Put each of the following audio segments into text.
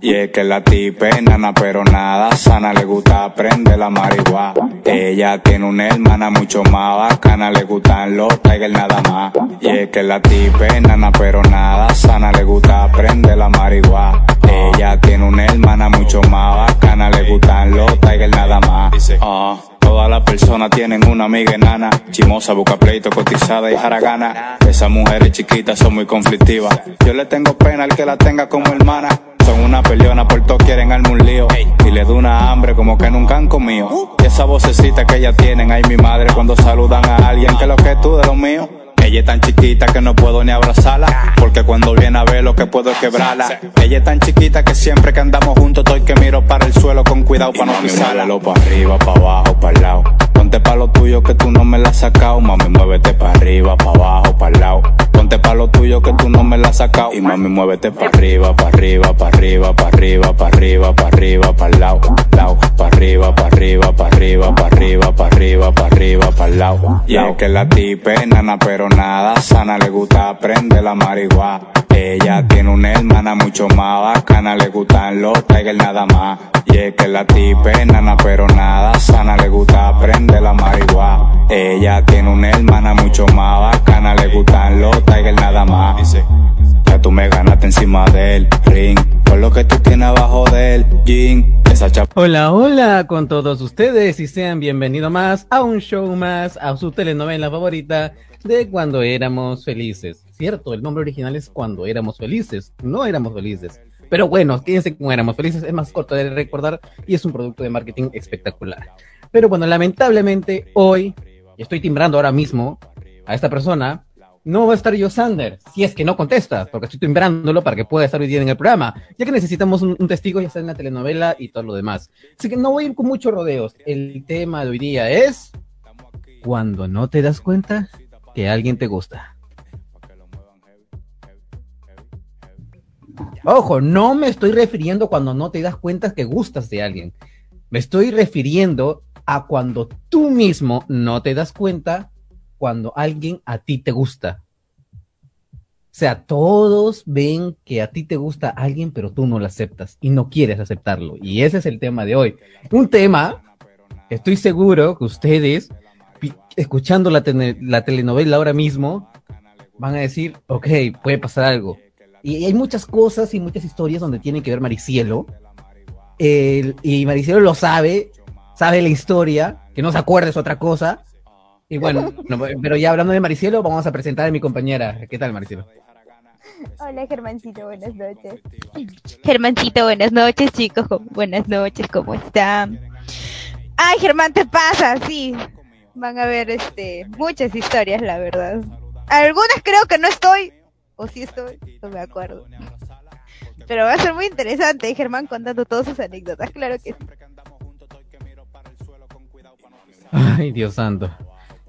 Y es que la tipa es nana pero nada sana, le gusta aprender la marihuana. Ella tiene una hermana mucho más bacana, le gustan los tigers nada más. Y es que la tipa es nana pero nada sana, le gusta aprender la marihuana. Ella tiene una hermana mucho más bacana, le gustan los tigers nada más. Ah, Todas las personas tienen una amiga enana, chimosa, busca pleito, cotizada y jaragana. Esas mujeres chiquitas son muy conflictivas. Yo le tengo pena al que la tenga como hermana. Son una peleona, por todo quieren armar un lío. Y le da una hambre como que nunca han comido. Y esa vocecita que ellas tienen, ay mi madre, cuando saludan a alguien, que lo que es tú de lo mío. Ella es tan chiquita que no puedo ni abrazarla, porque cuando viene a ver lo que puedo es quebrarla. Ella es tan chiquita que siempre que andamos juntos estoy que miro para el suelo con cuidado para no pisarla. para arriba, para abajo, para el lado. Ponte pa' lo tuyo que tú no me la has sacado, mami muévete para arriba, para abajo, el lado. Ponte pa' lo tuyo que tú no me la has sacado y mami muévete para arriba, para arriba, para arriba, para arriba, para arriba, para arriba, el lado, lado, para arriba, para arriba, para arriba, para arriba, para arriba, para arriba, el lado. Y es que la tipa es nana pero nada sana, le gusta aprender la marihuana. Ella tiene una hermana mucho más bacana, le gustan los tigers nada más. Y es que la tipa es nana pero nada sana, le gusta aprender la marihuana. Ella tiene una hermana mucho más bacana, le gustan los tigers nada más. Ya tú me ganaste encima del ring, por lo que tú tienes abajo del jean. Esa chapa Hola, hola con todos ustedes y sean bienvenidos más a un show más, a su telenovela favorita de Cuando éramos felices. Cierto, el nombre original es Cuando éramos felices, no éramos felices. Pero bueno, quédense como éramos felices, es más corto de recordar y es un producto de marketing espectacular. Pero bueno, lamentablemente hoy, estoy timbrando ahora mismo a esta persona, no va a estar yo Sander, si es que no contesta, porque estoy timbrándolo para que pueda estar hoy día en el programa, ya que necesitamos un, un testigo, ya sea en la telenovela y todo lo demás. Así que no voy a ir con muchos rodeos. El tema de hoy día es cuando no te das cuenta que alguien te gusta. Ojo, no me estoy refiriendo cuando no te das cuenta que gustas de alguien. Me estoy refiriendo a cuando tú mismo no te das cuenta cuando alguien a ti te gusta. O sea, todos ven que a ti te gusta alguien, pero tú no lo aceptas y no quieres aceptarlo. Y ese es el tema de hoy. Un tema estoy seguro que ustedes, escuchando la, la telenovela ahora mismo, van a decir, ok, puede pasar algo. Y hay muchas cosas y muchas historias donde tiene que ver Maricielo. El- y Maricielo lo sabe, sabe la historia, que no se acuerda es otra cosa. Y bueno, no, pero ya hablando de Maricielo, vamos a presentar a mi compañera. ¿Qué tal, Maricielo? Hola Germancito, buenas noches. Germancito, buenas noches chicos, ¿Cómo- buenas noches, ¿cómo están? Ay Germán, te pasa, sí. Van a ver este muchas historias, la verdad. Algunas creo que no estoy, o sí estoy, no me acuerdo. Pero va a ser muy interesante, Germán contando todas sus anécdotas, claro que sí. Ay, Dios santo.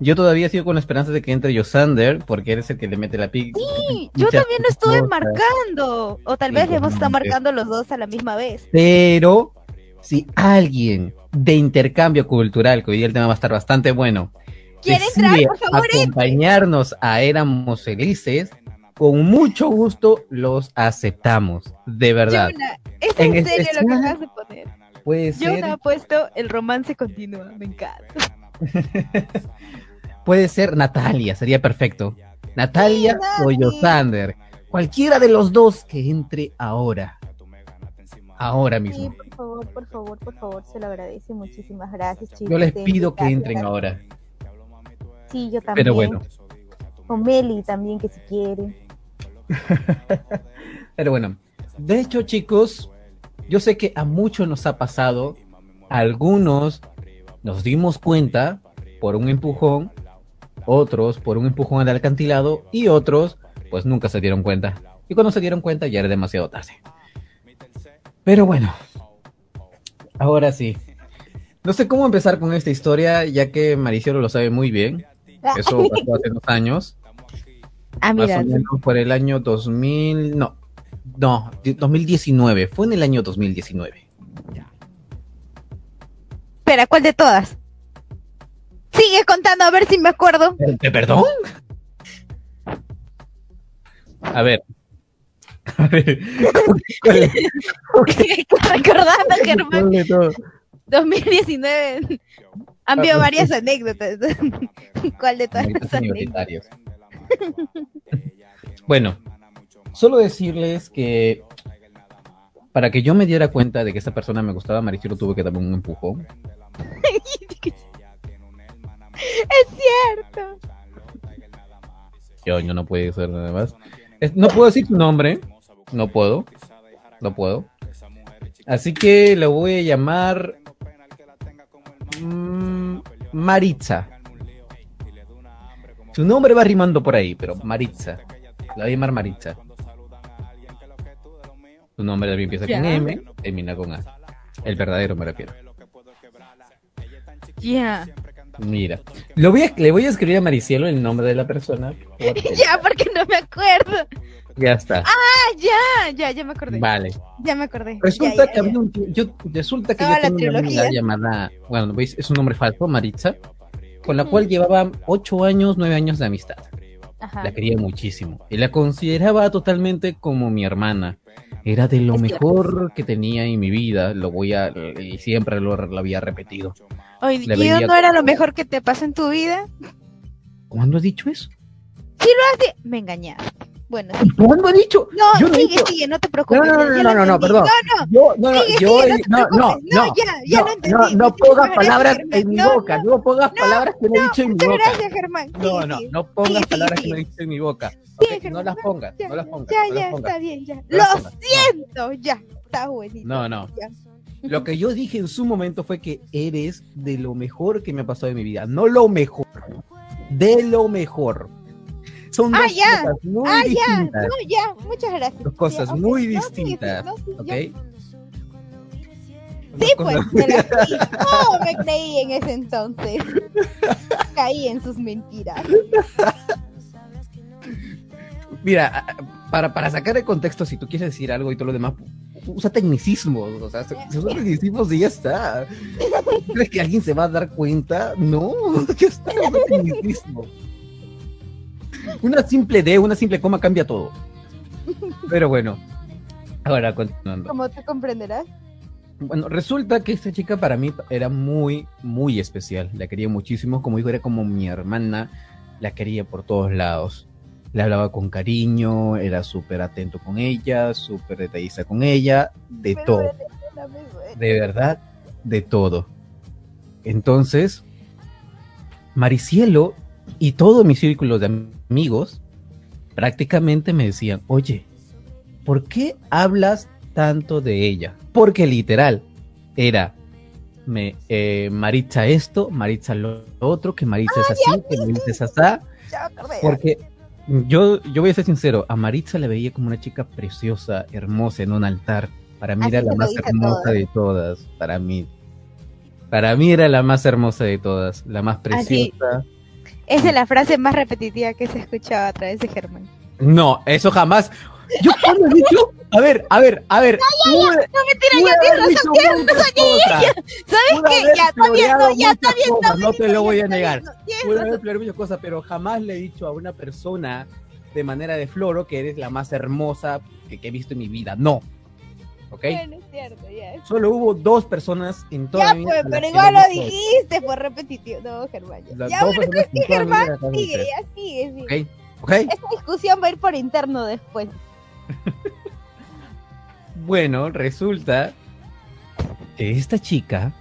Yo todavía sigo con la esperanza de que entre Yosander, porque eres el que le mete la pica. Sí, yo también lo estuve marcando. O tal vez le hemos estado marcando los dos a la misma vez. Pero, si alguien de intercambio cultural, que hoy día el tema va a estar bastante bueno, quiere entrar, por favor, acompañarnos a Éramos Felices, con mucho gusto los aceptamos, de verdad. es en, serio lo que acabas de poner. Puede Yo he puesto el romance continúa, me encanta. Puede ser Natalia, sería perfecto. Natalia o Yosander. Cualquiera de los dos que entre ahora. Ahora mismo. Sí, por favor, por favor, por favor, se lo agradece. Muchísimas gracias, chicos. Yo les pido que entren ahora. Sí, yo también. Pero bueno. O Meli también, que si quiere. Pero bueno, de hecho, chicos, yo sé que a muchos nos ha pasado. Algunos nos dimos cuenta por un empujón, otros por un empujón al acantilado y otros pues nunca se dieron cuenta. Y cuando se dieron cuenta ya era demasiado tarde. Pero bueno, ahora sí. No sé cómo empezar con esta historia, ya que Maricielo lo sabe muy bien. Eso pasó hace unos años. Ah, mira. Más o menos por el año 2000, no, no, 2019. Fue en el año 2019. Espera, ¿cuál de todas? Sigue contando a ver si me acuerdo. ¿Te perdón? A ver. A ver. Recordando, Germán. 2019 han habido varias anécdotas. ¿Cuál de todas las anécdotas? Bueno, solo decirles que para que yo me diera cuenta de que esa persona me gustaba, Maricelo tuve que darme un empujón. es cierto. Yo, yo no puedo ser nada más. no puedo decir su nombre. No puedo. No puedo. Así que lo voy a llamar mm, Maritza. Su nombre va rimando por ahí, pero Maritza. La voy a llamar Maritza. Su nombre también empieza con M, termina con A. El verdadero me refiero. Ya. Mira, lo voy a, le voy a escribir a Maricielo el nombre de la persona. ya, porque no me acuerdo. Ya está. Ah, ya, ya, ya me acordé. Vale. Ya me acordé. Resulta que un, yo, resulta que yo tengo una amiga llamada, bueno, veis, es un nombre falso, Maritza, con la cual llevaba ocho años, nueve años de amistad. La quería muchísimo y la consideraba totalmente como mi hermana. Era de lo mejor que tenía en mi vida, lo voy a, y siempre lo, lo había repetido. Oye, ¿y no era lo mejor que te pasa en tu vida? ¿Cuándo has dicho eso? Sí lo has me engañaste. Bueno, sí. ¿Cuándo has dicho? No, yo sigue, sigue, no te preocupes. No, no, no, no, no, perdón. No, no, yo, no, no, yo, no, no, no, ya, ya no, entendí. No, no pongas palabras en mi boca, no pongas palabras que no he dicho en mi boca. gracias, Germán. No, no, no pongas palabras que no he dicho en mi boca. No las pongas, no las pongas. Ya, ya, está bien, ya. Lo siento, ya, está buenísimo. No, no. Lo que yo dije en su momento fue que eres de lo mejor que me ha pasado en mi vida. No lo mejor, de lo mejor. Son ah, dos ya. cosas muy ah, distintas. Ya. No, ya, muchas gracias. Dos cosas muy distintas. ¿Ok? Sí, pues, me la creí. Oh, me creí en ese entonces. Caí en sus mentiras. Mira, para, para sacar de contexto, si tú quieres decir algo y todo lo demás, usa tecnicismos, o sea, se, usa tecnicismos y ya está. ¿Crees que alguien se va a dar cuenta? No, ya está, usa tecnicismo. Una simple D, una simple coma cambia todo. Pero bueno, ahora continuando. Como te comprenderás. Bueno, resulta que esta chica para mí era muy, muy especial. La quería muchísimo, como dijo, era como mi hermana. La quería por todos lados le hablaba con cariño, era súper atento con ella, súper detallista con ella, de todo. De verdad, de todo. Entonces, Maricielo y todo mi círculo de amigos prácticamente me decían, oye, ¿por qué hablas tanto de ella? Porque literal, era me, eh, Maritza esto, Maritza lo otro, que Maritza es así, que Maritza es así. Porque yo, yo voy a ser sincero, a Maritza la veía como una chica preciosa, hermosa en un altar. Para mí era la más hermosa de todas, para mí. Para mí era la más hermosa de todas, la más preciosa. Esa es la frase más repetitiva que se ha escuchado a través de Germán. No, eso jamás. Yo cuando he dicho, a ver, a ver, a ver. No, ya, ya, no mentira, ya tienes razón, tienes razón. ¿Sabes qué? Ya, está bien, no, ya está bien, está No te lo voy a negar. Puedo haber muchas cosas, pero jamás le he dicho a una persona de manera de floro que eres la más hermosa que, que he visto en mi vida. No. ¿Ok? Bueno, es cierto, ya. Solo hubo dos personas en toda ya, mi vida. Pues, pero igual lo dijiste, fue repetitivo. No, Germán. Ya, ya bueno, creo que Germán sigue, ya sigue, sigue. Ok, ok. Esta discusión va a ir por interno después. bueno, resulta que esta chica,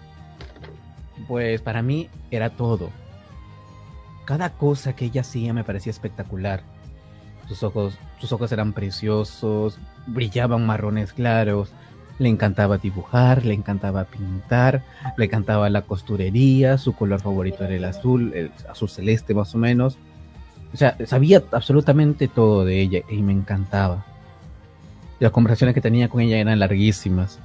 pues para mí era todo. Cada cosa que ella hacía me parecía espectacular. Sus ojos, sus ojos eran preciosos, brillaban marrones claros. Le encantaba dibujar, le encantaba pintar, le encantaba la costurería, su color favorito era el azul, el azul celeste más o menos. O sea, sabía absolutamente todo de ella y me encantaba. Las conversaciones que tenía con ella eran larguísimas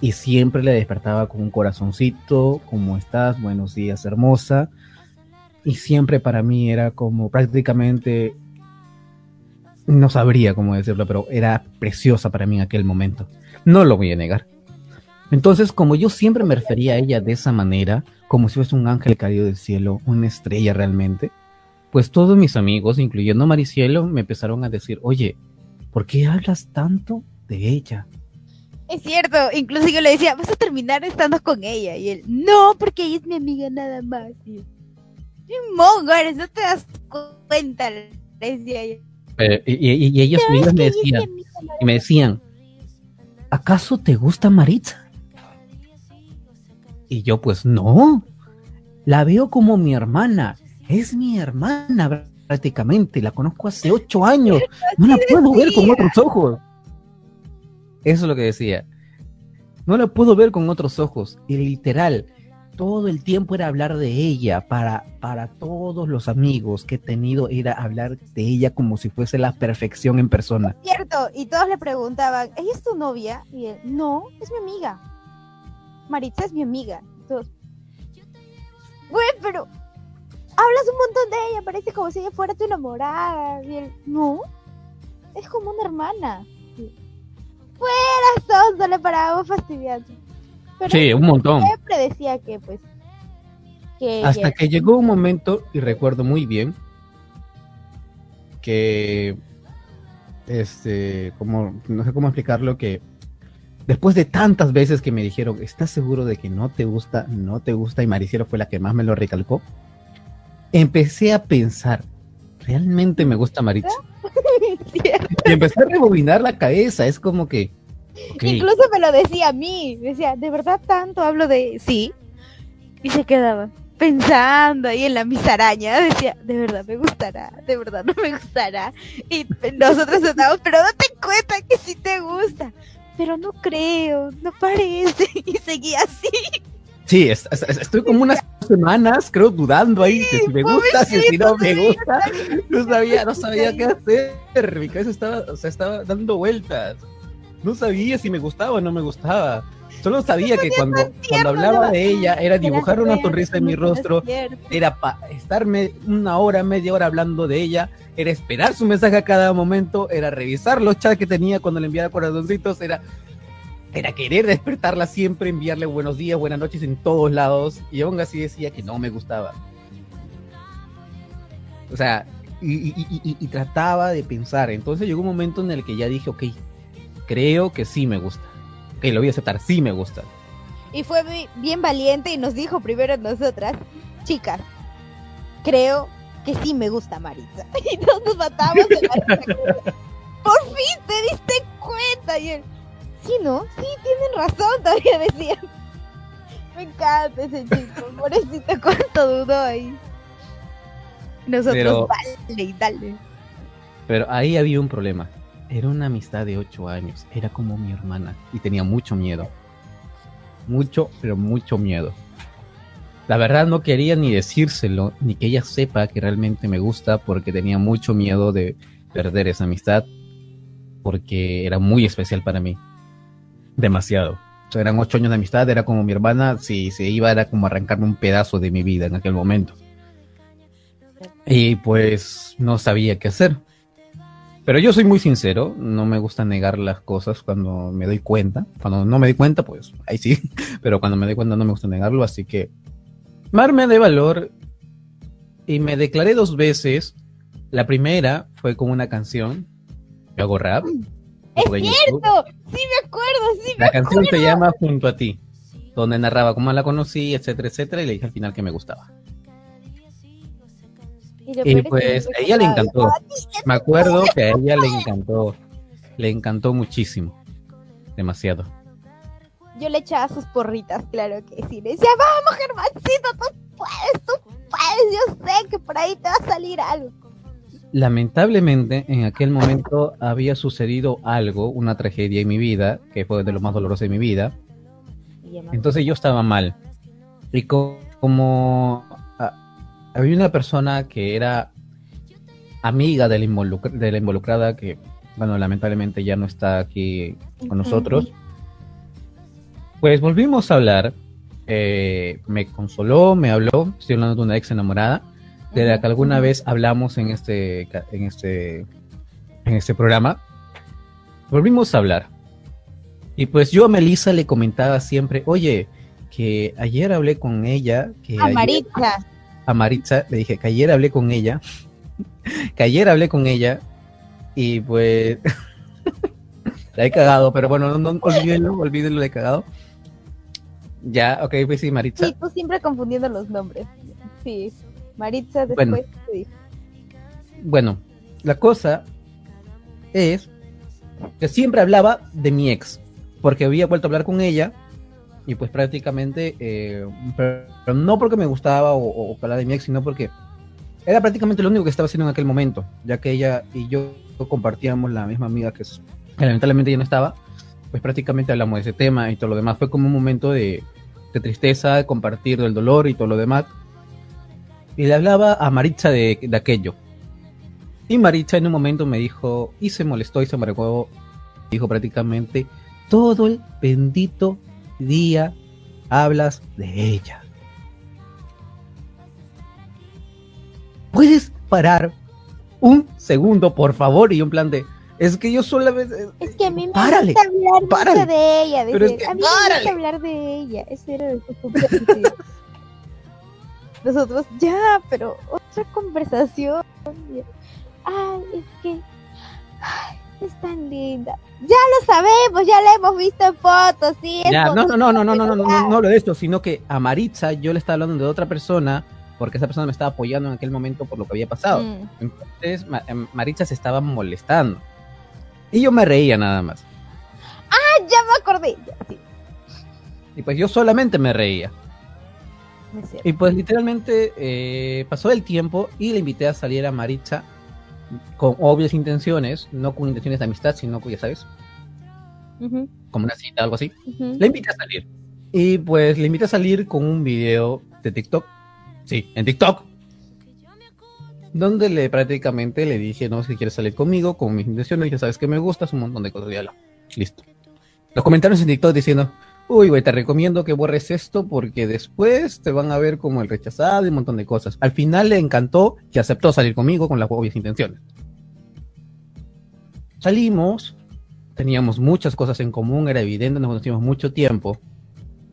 y siempre le despertaba con un corazoncito, ¿cómo estás? Buenos días, hermosa. Y siempre para mí era como prácticamente, no sabría cómo decirlo, pero era preciosa para mí en aquel momento. No lo voy a negar. Entonces, como yo siempre me refería a ella de esa manera, como si fuese un ángel caído del cielo, una estrella realmente, pues todos mis amigos, incluyendo Maricielo, me empezaron a decir, oye, ¿por qué hablas tanto de ella? Es cierto, incluso yo le decía, vas a terminar estando con ella. Y él, no, porque ella es mi amiga nada más. Y yo, Mongares, no te das cuenta, decía. Eh, y, y, y, ellos es que me decían, y me decían, ¿acaso te gusta Maritza? Y yo pues no, la veo como mi hermana, es mi hermana prácticamente, la conozco hace ocho años, no la puedo ver con otros ojos. Eso es lo que decía. No la puedo ver con otros ojos. Y literal, todo el tiempo era hablar de ella. Para, para todos los amigos que he tenido era hablar de ella como si fuese la perfección en persona. Cierto, y todos le preguntaban, ¿ella es tu novia? Y él, no, es mi amiga. Maritza es mi amiga. Todos, Güey, pero hablas un montón de ella, parece como si ella fuera tu enamorada. Y él, no, es como una hermana. Fuera, todos le parábamos fastidiando. Pero Sí, un montón. siempre decía que, pues, que Hasta que llegó un momento, y recuerdo muy bien, que, este, como, no sé cómo explicarlo, que después de tantas veces que me dijeron, ¿estás seguro de que no te gusta, no te gusta? Y Maricielo fue la que más me lo recalcó. Empecé a pensar, ¿realmente me gusta Maritza? Y empecé a rebobinar la cabeza, es como que... Incluso me lo decía a mí. Decía, ¿de verdad tanto hablo de sí? Y se quedaba pensando ahí en la misaraña. Decía, ¿de verdad me gustará? ¿De verdad no me gustará? Y nosotros estábamos, pero date cuenta que sí te gusta. Pero no creo, no parece. Y seguía así. Sí, es- es- es- estoy como unas semanas, creo, dudando ahí, que si me gusta, que si no me gusta. No sabía, no sabía qué hacer. Mi cabeza estaba, o sea, estaba dando vueltas. No sabía si me gustaba o no me gustaba. Solo sabía que cuando, cuando hablaba de ella era dibujar una sonrisa en mi rostro, era pa- estarme una hora, media hora hablando de ella, era esperar su mensaje a cada momento, era revisar los chats que tenía cuando le enviaba corazoncitos, era, era querer despertarla siempre, enviarle buenos días, buenas noches en todos lados, y aún así decía que no me gustaba. O sea, y, y- y- y- y trataba de pensar. Entonces llegó un momento en el que ya dije, ok, creo que sí me gusta. Ok, lo voy a aceptar, sí me gusta. Y fue bi- bien valiente y nos dijo primero a nosotras, chicas, creo que sí me gusta Maritza. Y todos nos matamos de la risa. Por fin te diste cuenta. Y él, sí, ¿no? Sí, tienen razón, todavía decía. Me encanta ese chico, pobrecito, cuánto dudó ahí. Nosotros, Pero- dale y dale. Pero ahí había un problema. Era una amistad de ocho años. Era como mi hermana. Y tenía mucho miedo. Mucho, pero mucho miedo. La verdad no quería ni decírselo, ni que ella sepa que realmente me gusta, porque tenía mucho miedo de perder esa amistad, porque era muy especial para mí. Demasiado. eran ocho años de amistad, era como mi hermana, si se iba era como arrancarme un pedazo de mi vida en aquel momento. Y pues no sabía qué hacer. Pero yo soy muy sincero, no me gusta negar las cosas cuando me doy cuenta. Cuando no me doy cuenta, pues ahí sí. Pero cuando me doy cuenta no me gusta negarlo, así que marme de valor y me declaré dos veces. La primera fue con una canción. Yo hago rap. Es cierto, sí me acuerdo, sí me La canción se llama Junto a ti, donde narraba cómo la conocí, etcétera, etcétera, y le dije al final que me gustaba. Y, pues a ella le encantó. Me acuerdo que a ella le encantó. Le encantó muchísimo. Demasiado. Yo le echaba sus porritas, claro que sí. Le decía, vamos, Germancito, tú puedes, tú puedes. Yo sé que por ahí te va a salir algo. Lamentablemente, en aquel momento había sucedido algo, una tragedia en mi vida, que fue de lo más doloroso de mi vida. Entonces yo estaba mal. Y como había una persona que era amiga de la, de la involucrada que, bueno, lamentablemente ya no está aquí con nosotros. Pues volvimos a hablar. Eh, me consoló, me habló. Estoy hablando de una ex enamorada, de la que alguna vez hablamos en este, en este, en este programa. Volvimos a hablar. Y pues yo a Melissa le comentaba siempre, oye, que ayer hablé con ella. Que a Maritza a Maritza, le dije que ayer hablé con ella, que ayer hablé con ella y pues la he cagado, pero bueno, no, olvídenlo, olvídenlo, la he cagado. Ya, ok, pues sí, Maritza. Sí, tú siempre confundiendo los nombres. Sí, Maritza después bueno, Bueno, la cosa es que siempre hablaba de mi ex, porque había vuelto a hablar con ella y pues prácticamente, eh, pero, no porque me gustaba o, o hablar de mi ex, sino porque era prácticamente lo único que estaba haciendo en aquel momento, ya que ella y yo compartíamos la misma amiga que, lamentablemente ya no estaba, pues prácticamente hablamos de ese tema y todo lo demás. Fue como un momento de, tristeza, de compartir del dolor y todo lo demás. Y le hablaba a Maritza de, de aquello. Y Maritza en un momento me dijo, y se molestó y se amargó, dijo prácticamente, todo el bendito día hablas de ella. ¿Puedes parar un segundo, por favor? Y un plan de... Es que yo solamente... Es que a mí me gusta hablar mucho de ella. Es que, a mí me gusta hablar de ella. Ese era el Nosotros, ya, pero otra conversación. Ay, es que... Ay, es tan linda. Ya lo sabemos, ya la hemos visto en fotos, sí. Ya, no, no, no, no, no, no, no, no, no hablo de esto, sino que a Maritza yo le estaba hablando de otra persona porque esa persona me estaba apoyando en aquel momento por lo que había pasado. Mm. Entonces Maritza se estaba molestando. Y yo me reía nada más. Ah, ya me acordé. sí. Y pues yo solamente me reía. Y pues literalmente eh, pasó el tiempo y le invité a salir a Maritza con obvias intenciones, no con intenciones de amistad, sino, ya sabes, como una cita, algo así. Le invité a salir. Y pues le invité a salir con un video de TikTok. Sí, en TikTok. Donde le prácticamente le dije, no, si quieres salir conmigo, con mis intenciones, ya sabes que me gustas, un montón de cosas, ya. Listo. Los comentarios en TikTok diciendo, uy, güey, te recomiendo que borres esto porque después te van a ver como el rechazado y un montón de cosas. Al final le encantó y aceptó salir conmigo con las obvias intenciones. Salimos, teníamos muchas cosas en común, era evidente, nos conocimos mucho tiempo.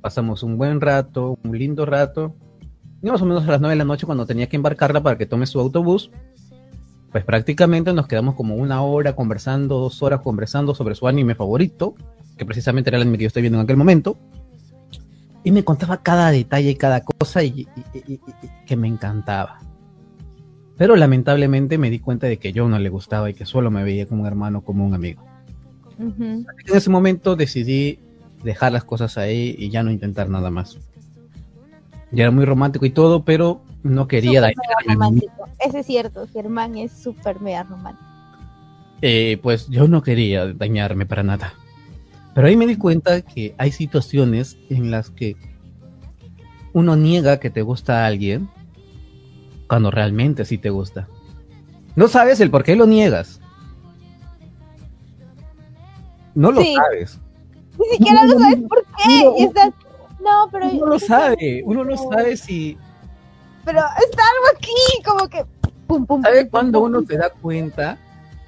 Pasamos un buen rato, un lindo rato. Y más o menos a las 9 de la noche cuando tenía que embarcarla para que tome su autobús, pues prácticamente nos quedamos como una hora conversando, dos horas conversando sobre su anime favorito, que precisamente era el anime que yo estoy viendo en aquel momento. Y me contaba cada detalle y cada cosa y, que me encantaba. Pero lamentablemente me di cuenta de que yo no le gustaba y que solo me veía como un hermano, como un amigo. En ese momento decidí dejar las cosas ahí y ya no intentar nada más. Ya era muy romántico y todo, pero no quería dañarme. Ese es cierto, Germán es súper mega romántico. Eh, pues yo no quería dañarme para nada. Pero ahí me di cuenta que hay situaciones en las que uno niega que te gusta a alguien cuando realmente sí te gusta. No sabes el por qué lo niegas. No lo sabes. Ni siquiera lo sabes por qué. y estás, no, pero. Uno lo sabe, uno no sabe si. Pero está algo aquí, como que. Pum, pum, ¿Sabe cuando uno se da cuenta?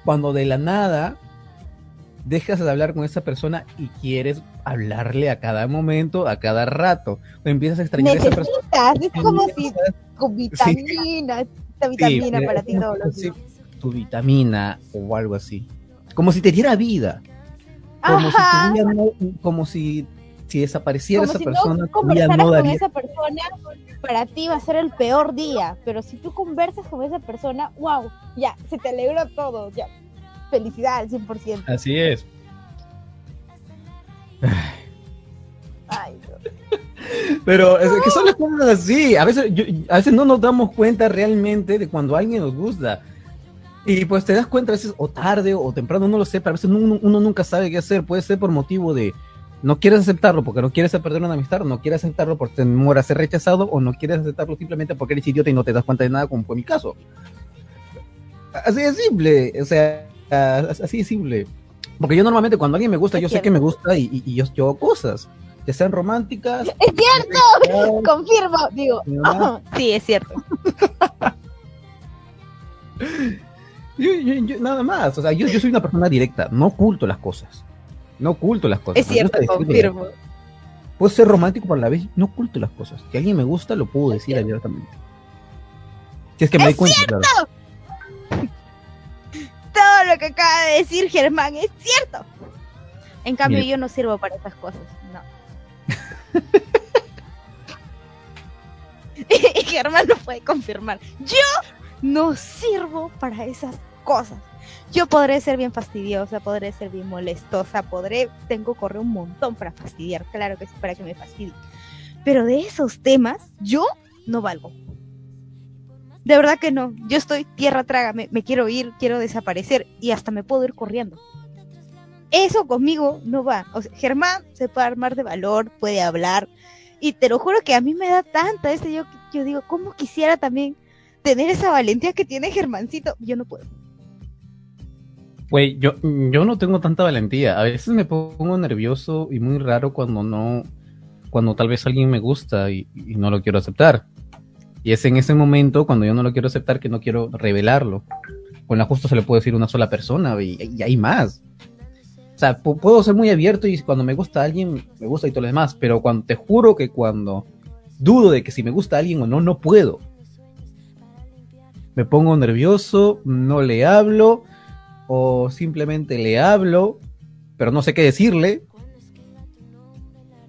Cuando de la nada dejas de hablar con esa persona y quieres hablarle a cada momento, a cada rato. O empiezas a extrañar a esa persona. Es como si con vitamina, esta vitamina para ti todos los días. Tu vitamina o algo así. Como si te diera vida. Como si, como si, si desapareciera esa persona, no conversaras no con esa persona, para ti va a ser el peor día. Pero si tú conversas con esa persona, wow, ya, se te alegra todo, ya, felicidad al 100%. Así es. Ay, Pero es que son las cosas así. A veces, a veces no nos damos cuenta realmente de cuando alguien nos gusta. Y pues te das cuenta a veces o tarde o temprano, no lo sé, pero a veces uno, nunca sabe qué hacer. Puede ser por motivo de no quieres aceptarlo porque no quieres perder una amistad, no quieres aceptarlo porque temor a ser rechazado o no quieres aceptarlo simplemente porque eres idiota y no te das cuenta de nada, como fue mi caso. Así de simple, o sea, así de simple. Porque yo normalmente cuando alguien me gusta, yo sé que me gusta y, yo, yo hago cosas que sean románticas. Es cierto, confirmo, digo, sí, es cierto. nada más, o sea, yo, soy una persona directa, no oculto las cosas. No oculto las cosas. Es cierto, confirmo. Puedo ser romántico, por la vez no oculto las cosas. A alguien me gusta, lo puedo decir abiertamente. Si es que me doy cuenta, cierto! Todo lo que acaba de decir Germán es cierto. En cambio, yo no sirvo para esas cosas, no. y Germán lo puede confirmar. Yo no sirvo para esas cosas. Yo podré ser bien fastidiosa, podré ser bien molestosa, podré, tengo correr un montón para fastidiar, claro que sí, para que me fastidie. Pero de esos temas, yo no valgo. De verdad que no. Yo estoy tierra traga, me, quiero ir, quiero desaparecer y hasta me puedo ir corriendo. Eso conmigo no va. O sea, Germán se puede armar de valor, puede hablar. Y te lo juro que a mí me da tanta ese yo, yo digo, ¿cómo quisiera también tener esa valentía que tiene Germancito, yo no puedo. Pues yo, yo no tengo tanta valentía. A veces me pongo nervioso y muy raro cuando no, cuando tal vez alguien me gusta y, no lo quiero aceptar. Y es en ese momento, cuando yo no lo quiero aceptar, que no quiero revelarlo. Con la justo se le puede decir una sola persona y, y hay más. O sea, puedo ser muy abierto y cuando me gusta alguien, me gusta y todo lo demás. Pero cuando te juro que cuando dudo de que si me gusta alguien o no, no puedo me pongo nervioso, no le hablo o simplemente le hablo, pero no sé qué decirle.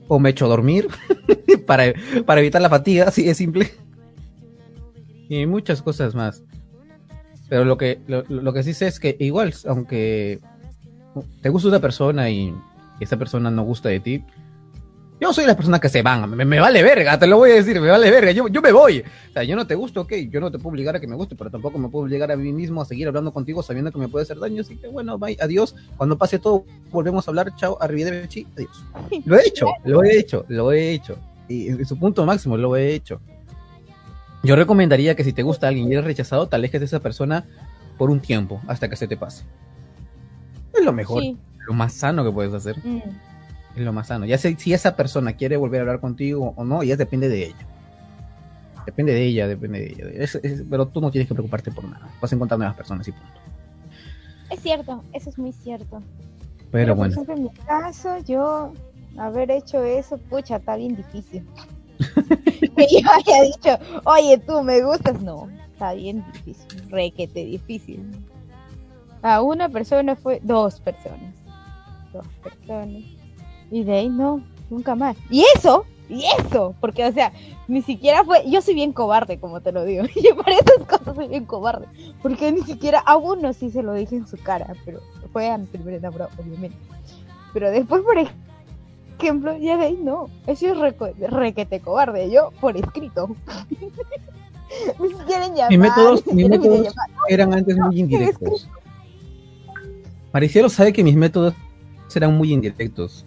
O me echo a dormir para, para evitar la fatiga, así es simple. Y muchas cosas más. Pero lo que, lo, que sí sé es que igual, aunque te gusta una persona y esa persona no gusta de ti, yo soy la persona que se van, me, vale verga, te lo voy a decir, me vale verga, yo, yo me voy. O sea, yo no te gusto, ok, yo no te puedo obligar a que me guste, pero tampoco me puedo obligar a mí mismo a seguir hablando contigo sabiendo que me puede hacer daño, así que bueno, bye, adiós. Cuando pase todo, volvemos a hablar, chao, arrivederci, adiós. Lo he hecho, lo he hecho, lo he hecho. Y en su punto máximo lo he hecho. Yo recomendaría que si te gusta alguien y eres rechazado, te alejes de esa persona por un tiempo, hasta que se te pase. Es lo mejor, lo más sano que puedes hacer. Mm. Es lo más sano. Ya sé si esa persona quiere volver a hablar contigo o no, ya depende de ella. Depende de ella, depende de ella. pero tú no tienes que preocuparte por nada. Vas a encontrar nuevas personas y punto. Es cierto, eso es muy cierto. Pero, bueno. Por ejemplo, en mi caso, yo haber hecho eso, pucha, está bien difícil. que yo haya dicho, oye, tú me gustas, no, está bien difícil, requete difícil. A una persona fue, dos personas, dos personas. Y de ahí no, nunca más. Y eso, y eso, porque o sea, ni siquiera fue, yo soy bien cobarde, como te lo digo. Yo para esas cosas soy bien cobarde, porque ni siquiera a uno sí se lo dije en su cara, pero fue a mi primer enamorado, obviamente. Pero después, por ejemplo, ya de ahí no, eso es requete cobarde, yo por escrito. me quieren llamar. Mis métodos, mis métodos eran antes muy indirectos. Maricielo sabe que mis métodos eran muy indirectos.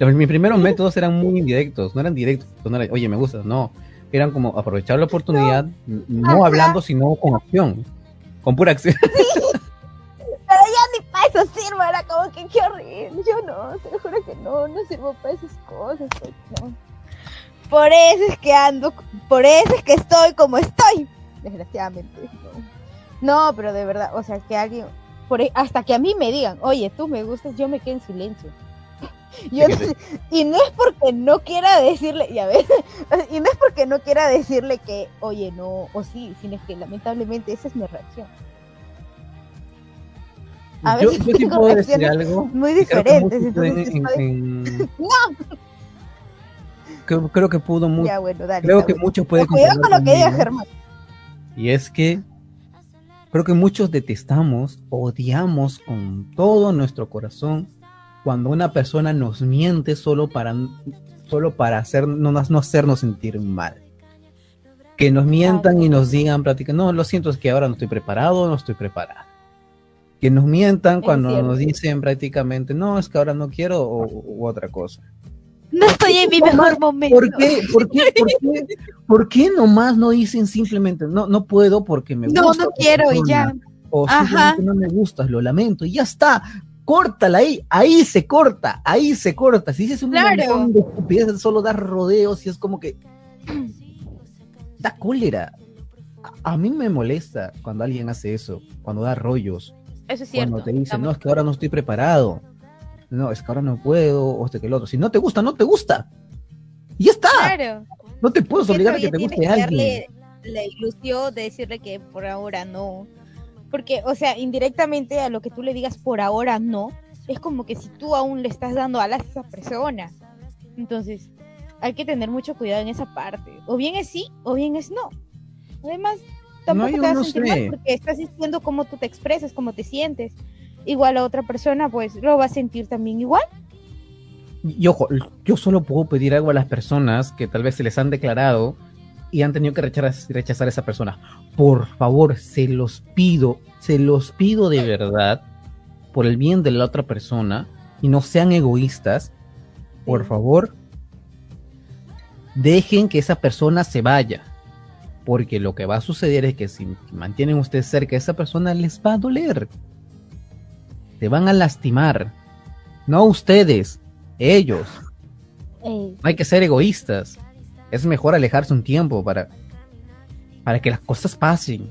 Mis primeros métodos eran muy indirectos, no eran directos, no era, oye, me gusta, no. Eran como aprovechar la oportunidad, no, hablando, sino con acción, con pura acción. Pero ya ni para eso sirvo, era como que qué horrible. Yo no, te juro que no, no sirvo para esas cosas, pues, no. Por eso es que ando, por eso es que estoy como estoy, desgraciadamente. No, no pero de verdad, o sea, que alguien, por, e, hasta que a mí me digan, oye, tú me gustas, yo me quedo en silencio. Y no es porque no quiera decirle, ya ves, y no es porque no quiera decirle que, oye, no, o sí, sino que lamentablemente esa es mi reacción. A veces yo, sí puedo decir algo muy diferentes. no. Creo, que pudo mucho. creo que muchos pueden. Cuidado con lo que diga Germán. Y es que creo que muchos detestamos, odiamos con todo nuestro corazón cuando una persona nos miente solo para, solo para hacer, no, no hacernos sentir mal. Que nos mientan y nos digan prácticamente, no, lo siento, es que ahora no estoy preparado, no estoy preparada. Que nos mientan cuando nos dicen prácticamente, no, es que ahora no quiero o, otra cosa. No estoy en mi mejor momento. ¿Por qué? ¿Por qué? ¿Por qué? ¿Por qué nomás no dicen simplemente, no, no puedo porque me gusta? No, no quiero y ya. O simplemente no me gustas, lo lamento y ya está córtala ahí, ahí se corta, ahí se corta. Si dices un montón de estupideces, solo da rodeos y es como que da cólera. A, mí me molesta cuando alguien hace eso, cuando da rollos. Eso es cierto. Cuando te dice, no, es que ahora no estoy preparado. No, es que ahora no puedo, o este que el otro. Si no te gusta, no te gusta. Y ya está. Claro. No te puedes obligar a que te guste alguien. la ilusión de decirle que por ahora no porque, o sea, indirectamente a lo que tú le digas por ahora no, es como que si tú aún le estás dando alas a esa persona. Entonces, hay que tener mucho cuidado en esa parte. O bien es sí, o bien es no. Además, tampoco te vas a sentir mal porque estás diciendo cómo tú te expresas, cómo te sientes. Igual a otra persona, pues lo va a sentir también igual. Y ojo, yo solo puedo pedir algo a las personas que tal vez se les han declarado y han tenido que rechazar, a esa persona. Por favor, se los pido, se los pido de verdad, por el bien de la otra persona, y no sean egoístas, por favor, dejen que esa persona se vaya. Porque lo que va a suceder es que si mantienen ustedes cerca a esa persona, les va a doler. Te van a lastimar. No ustedes, ellos. Hay que ser egoístas es mejor alejarse un tiempo para, para que las cosas pasen.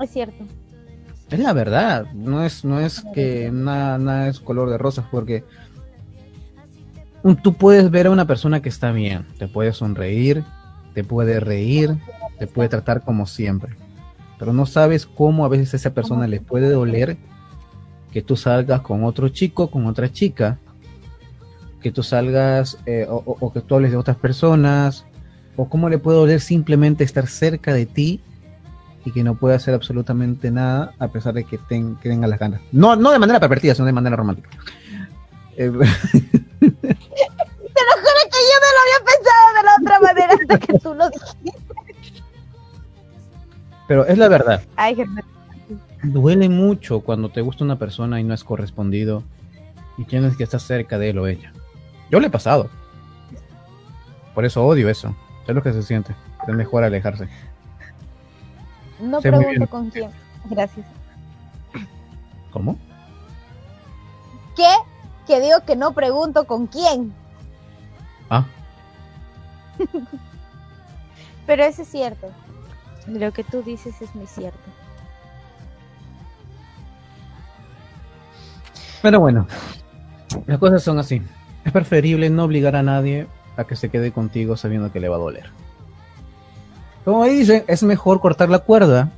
Es cierto. Es la verdad, no es, no es que nada, nada es color de rosas, porque tú puedes ver a una persona que está bien, te puede sonreír, te puede reír, te puede tratar como siempre, pero no sabes cómo a veces a esa persona le puede doler que tú salgas con otro chico, con otra chica, que tú salgas eh, o, que tú hables de otras personas, o cómo le puede doler simplemente estar cerca de ti y que no pueda hacer absolutamente nada a pesar de que, tenga las ganas. No, no de manera pervertida, sino de manera romántica. Eh, Te lo juro que yo no lo había pensado de la otra manera hasta que tú lo dijiste. Pero es la verdad. Duele mucho cuando te gusta una persona y no es correspondido y tienes que estar cerca de él o ella. Yo le he pasado. Por eso odio eso. Es lo que se siente. Es mejor alejarse. No pregunto con quién. Gracias. ¿Cómo? ¿Qué? Que digo que no pregunto con quién. Ah. Pero eso es cierto. Lo que tú dices es muy cierto. Pero bueno, las cosas son así. Es preferible no obligar a nadie a que se quede contigo sabiendo que le va a doler. Como dicen, es mejor cortar la cuerda.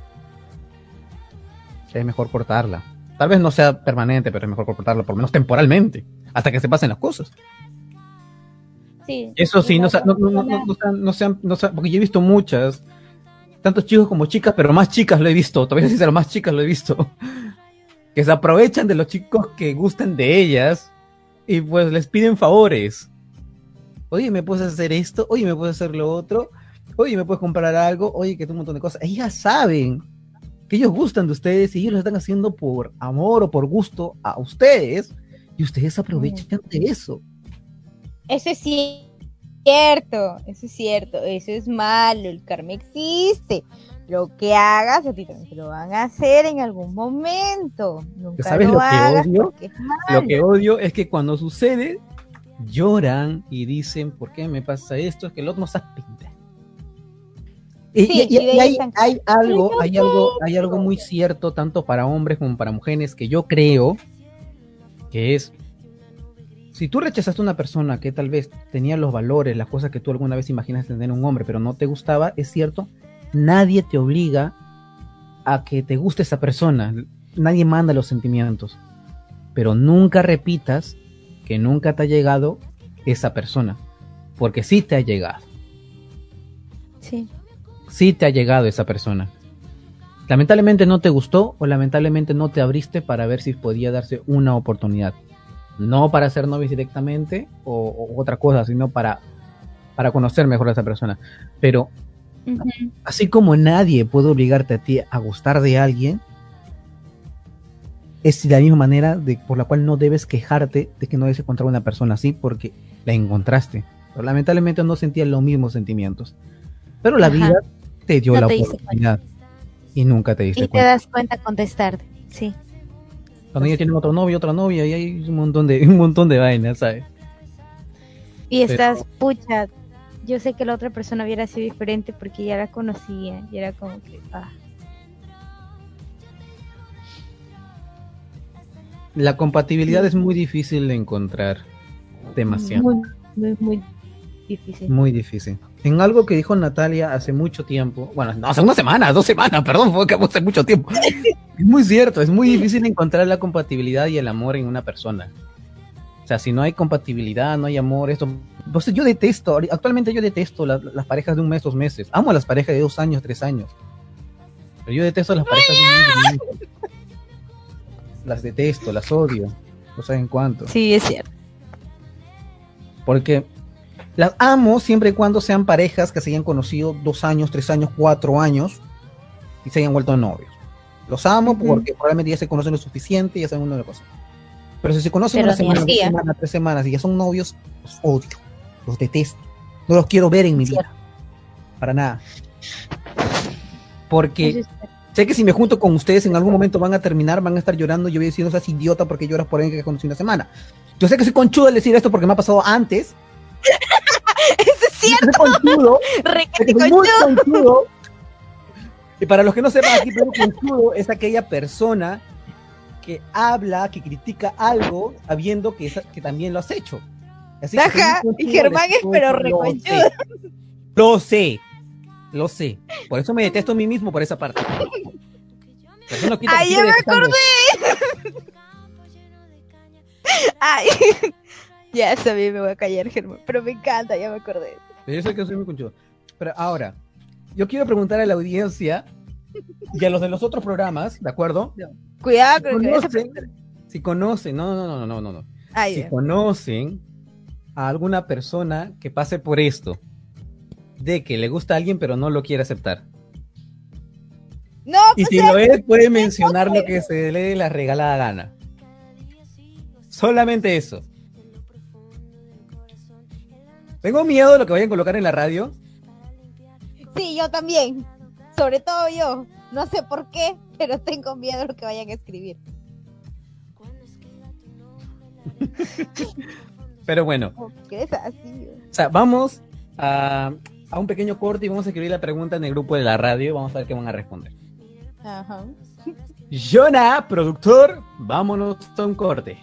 Es mejor cortarla. Tal vez no sea permanente, pero es mejor cortarla por lo menos temporalmente, hasta que se pasen las cosas. Sí. Eso sí, no, no, no, no, sean, no sean, porque yo he visto muchas, tantos chicos como chicas, pero más chicas lo he visto, todavía sí, más chicas lo he visto, que se aprovechan de los chicos que gusten de ellas y pues les piden favores. Oye, ¿me puedes hacer esto? Oye, ¿me puedes hacer lo otro? Oye, ¿me puedes comprar algo? Oye, que tú un montón de cosas. Ellas saben que ellos gustan de ustedes y ellos lo están haciendo por amor o por gusto a ustedes y ustedes aprovechan de eso. Eso es cierto, eso es cierto, eso es malo, el karma existe. Lo que hagas, a ti también te lo van a hacer en algún momento. Nunca ¿Sabes lo, lo que odio? Lo que odio es que cuando sucede, lloran y dicen, ¿por qué me pasa esto? Es que el otro no se pinta. Y, Sí, y- y y de ahí hay, hay algo, hay algo, hay algo muy cierto, tanto para hombres como para mujeres, que yo creo que es, si tú rechazaste a una persona que tal vez tenía los valores, las cosas que tú alguna vez imaginas tener un hombre, pero no te gustaba, es cierto, nadie te obliga a que te guste esa persona, nadie manda los sentimientos, pero nunca repitas que nunca te ha llegado esa persona, porque sí te ha llegado Sí. sí te ha llegado esa persona. Lamentablemente no te gustó o lamentablemente no te abriste para ver si podía darse una oportunidad. No para ser novios directamente o, o otra cosa, sino para, para conocer mejor a esa persona. Pero Ujú. así como nadie puede obligarte a ti a gustar de alguien, es de la misma manera de, por la cual no debes quejarte de que no debes encontrar una persona así porque la encontraste. Pero lamentablemente no sentías los mismos sentimientos. Pero la Ajá. vida te dio No la te oportunidad y nunca te diste Y te cuenta. das cuenta contestar. Sí. Cuando ella tiene otro novio, otra novia y hay un montón de un montón de vainas, ¿sabes? Y Pero- estás, pucha, yo sé que la otra persona hubiera sido diferente porque ya la conocía y era como que, ah, La compatibilidad es muy difícil de encontrar. Demasiado. muy, muy, muy difícil. Muy difícil. En algo que dijo Natalia hace mucho tiempo, bueno, no, hace una semana, dos semanas, perdón, fue que hace mucho tiempo. Es muy cierto, es muy difícil encontrar la compatibilidad y el amor en una persona. O sea, si no hay compatibilidad, no hay amor, esto... Pues yo detesto, actualmente yo detesto la- las parejas de un mes, dos meses. Amo a las parejas de dos años, tres años. Pero yo detesto las parejas de un mes. Las detesto, las odio. No saben cuánto. Sí, es cierto. Porque las amo siempre y cuando sean parejas que se hayan conocido dos años, tres años, cuatro años y se hayan vuelto novios. Los amo porque probablemente ya se conocen lo suficiente y ya saben una de las cosas. Pero si se conocen Pero una semana, así, dos semanas, tres semanas y ya son novios, los odio, los detesto. No los quiero ver en mi vida. Para nada. Porque sé que si me junto con ustedes en algún momento van a terminar, van a estar llorando. Yo voy a decir, no seas idiota porque lloras por alguien que conocí una semana. Yo sé que soy conchudo al decir esto porque me ha pasado antes. Eso es cierto. Conchudo. Conchudo. conchudo. Y para los que no sepan, aquí conchudo es aquella persona que habla, que critica algo, sabiendo que, esa- que también lo has hecho. Así Ajá, y Germán es pero reconchudo. sé. Lo sé, lo sé. Por eso me detesto a mí mismo por esa parte. No quita Ay, ya me detestando. Ay, ya sabía, me voy a callar, Germán, pero me encanta, ya me acordé. Yo sé que soy muy conchudo. Pero ahora, yo quiero preguntar a la audiencia y a los de los otros programas, ¿de acuerdo? Cuidado Si con que a conocen, si conocen, no, no, no, no, no, no. Ay, Si conocen a alguna persona que pase por esto, de que le gusta a alguien pero no lo quiere aceptar. No, Y si lo es, puede mencionar lo que se le dé la regalada gana. Solamente eso. Tengo miedo de lo que vayan a colocar en la radio. sí, yo también. Sobre todo yo. No sé por qué, pero tengo miedo de lo que vayan a escribir. Pero bueno, es así. o sea, vamos a, a un pequeño corte y vamos a escribir la pregunta en el grupo de la radio. Vamos a ver qué van a responder. Ajá. Jonah, productor, vámonos a un corte.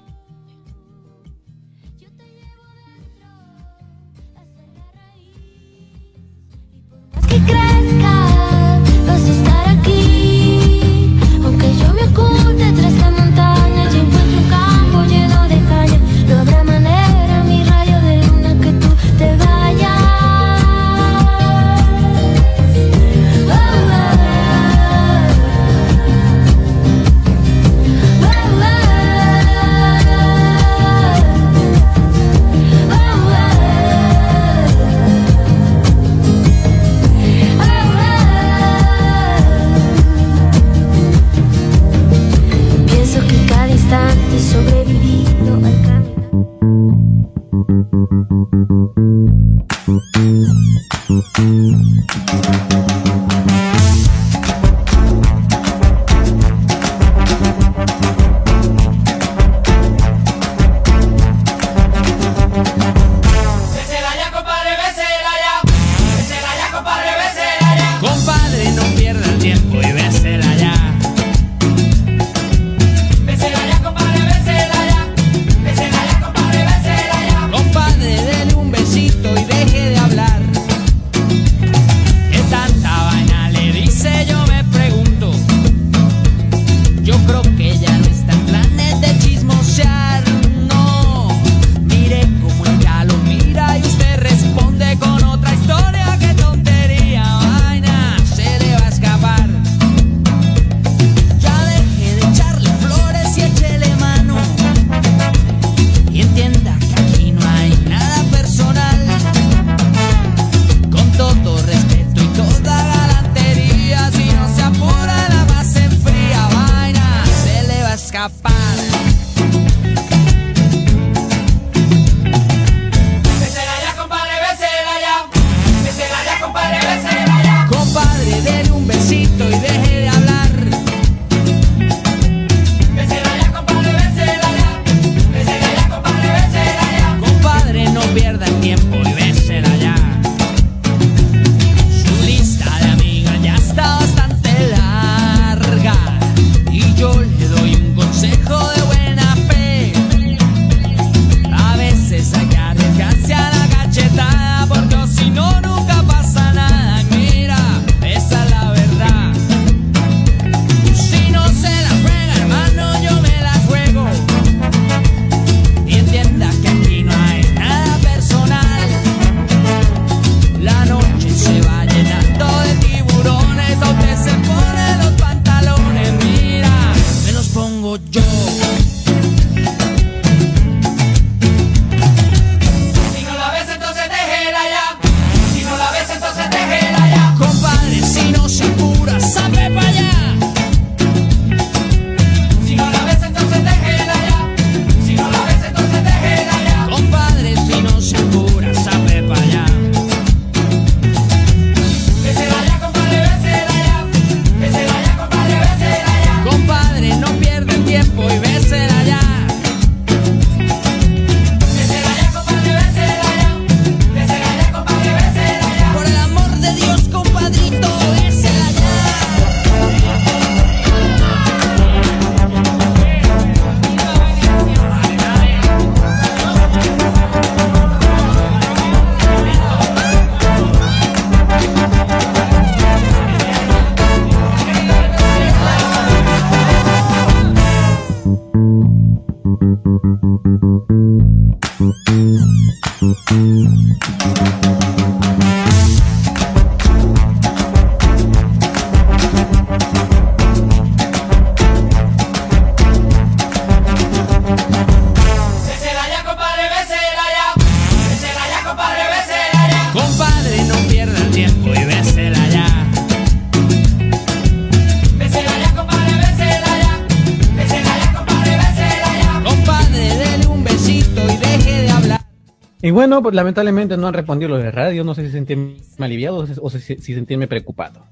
Bueno, pues lamentablemente no han respondido los de radio. No sé si sentirme aliviado o si, si sentirme preocupado.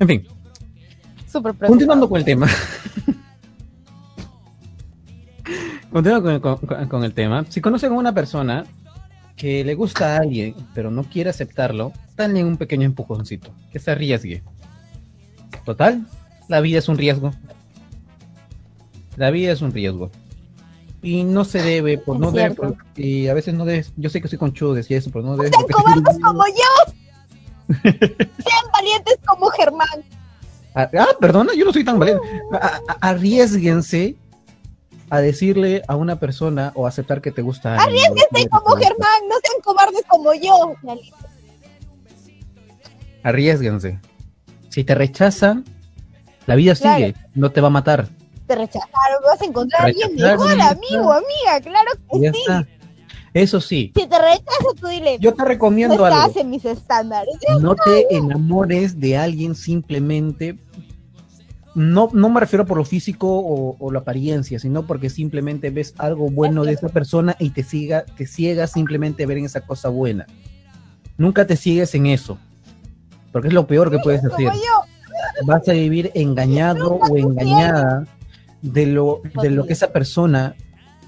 En fin, Súper preocupado. continuando con el tema. Continuando con, con- con el tema. Si conocen a una persona que le gusta a alguien, pero no quiere aceptarlo, dale un pequeño empujoncito, que se arriesgue. Total, la vida es un riesgo. La vida es un riesgo. Y no se debe, por Es no debe, cierto. por- y a veces no debes, yo sé que soy conchudo, decía eso, pero no debes. Sean cobardes como yo. Sean valientes como Germán. Ah, ah, perdona, yo no soy tan valiente. A- a- arriesguense a decirle a una persona o aceptar que te gusta. Arriesguense como Germán. No sean cobardes como yo. Arriesguense. Si te rechazan, la vida Claro. sigue, no te va a matar. Te rechazaron. Vas a encontrar a alguien mejor, amigo, amiga. Claro que ya sí. está. Eso sí, Si te rechaza, tú dile. yo te no recomiendo estás algo. en mis estándares. No te enamores de alguien simplemente. No, no me refiero por lo físico o, o la apariencia, sino porque simplemente ves algo bueno de esa persona y te siga, te ciegas simplemente a ver en esa cosa buena. Nunca te ciegues en eso, porque es lo peor que puedes hacer. Vas a vivir engañado o engañada de lo, de lo que esa persona,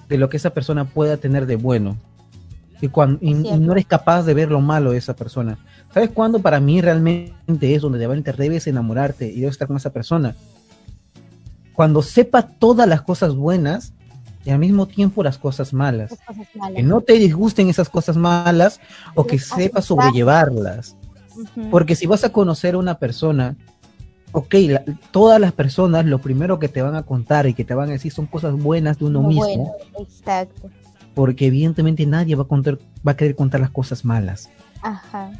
de lo que esa persona pueda tener de bueno. Y, cuando, y, y no eres capaz de ver lo malo de esa persona. ¿Sabes cuándo para mí realmente es donde realmente debes enamorarte y debes estar con esa persona? Cuando sepa todas las cosas buenas y al mismo tiempo las cosas malas. Las cosas malas. Que no te disgusten esas cosas malas o que sepas sobrellevarlas. Porque si vas a conocer a una persona, ok, la- todas las personas lo primero que te van a contar y que te van a decir son cosas buenas de uno Muy mismo, bueno, exacto. porque evidentemente nadie va a contar, va a querer contar las cosas malas. Ajá.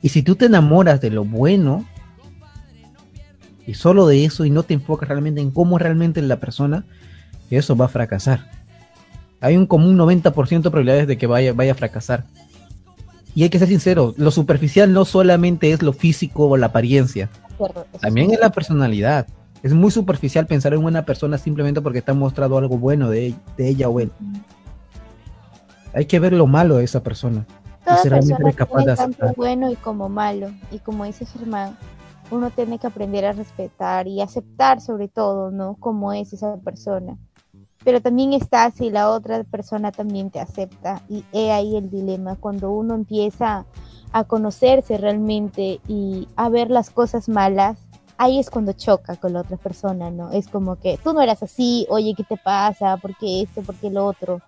Y si tú te enamoras de lo bueno y solo de eso y no te enfocas realmente en cómo es realmente la persona, eso va a fracasar. Hay un común 90% de probabilidades de que vaya, vaya a fracasar. Y hay que ser sincero, lo superficial no solamente es lo físico o la apariencia, también es la personalidad. Es muy superficial pensar en una persona simplemente porque te ha mostrado algo bueno de, de ella o él. Hay que ver lo malo de esa persona. Toda persona capaz tiene de tanto bueno y como malo. Y como dice Germán, uno tiene que aprender a respetar y aceptar sobre todo, ¿no? Cómo es esa persona. Pero también está si la otra persona también te acepta. Y he ahí el dilema, cuando uno empieza a conocerse realmente y a ver las cosas malas, ahí es cuando choca con la otra persona, ¿no? Es como que tú no eras así, oye, ¿qué te pasa? ¿Por qué esto? ¿Por qué lo otro?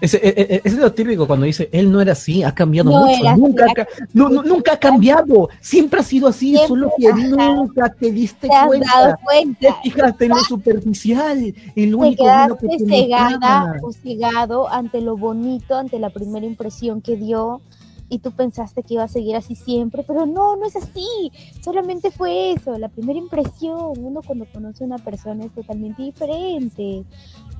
Ese, e- e- ese es lo típico cuando dice, él no era así, ha cambiado No mucho, nunca, así, ha, ca- no, no, nunca ha cambiado, siempre ha sido así, Siempre, solo que ajá. nunca te diste Te cuenta. cuenta. Te fijaste en lo superficial, el único que te cegada o cegado ante lo bonito, ante la primera impresión que dio y tú pensaste que iba a seguir así siempre, pero no, no es así, solamente fue eso, la primera impresión, uno cuando conoce a una persona es totalmente diferente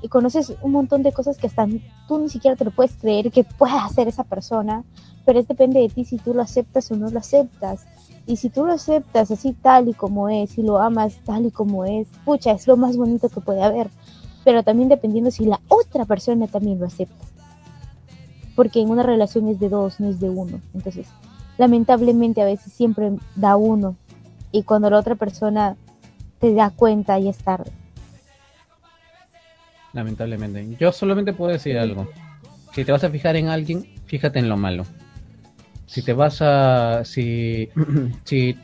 y conoces un montón de cosas que hasta tú ni siquiera te lo puedes creer que pueda hacer esa persona, pero es depende de ti si tú lo aceptas o no lo aceptas. Y si tú lo aceptas así tal y como es, y lo amas tal y como es, pucha, es lo más bonito que puede haber pero también dependiendo si la otra persona también lo acepta. Porque en una relación es de dos, no es de uno. Entonces, lamentablemente a veces siempre da uno. Y cuando la otra persona te da cuenta, ya es tarde. Lamentablemente. Yo solamente puedo decir algo. Si te vas a fijar en alguien, fíjate en lo malo. Si te vas a... Si, si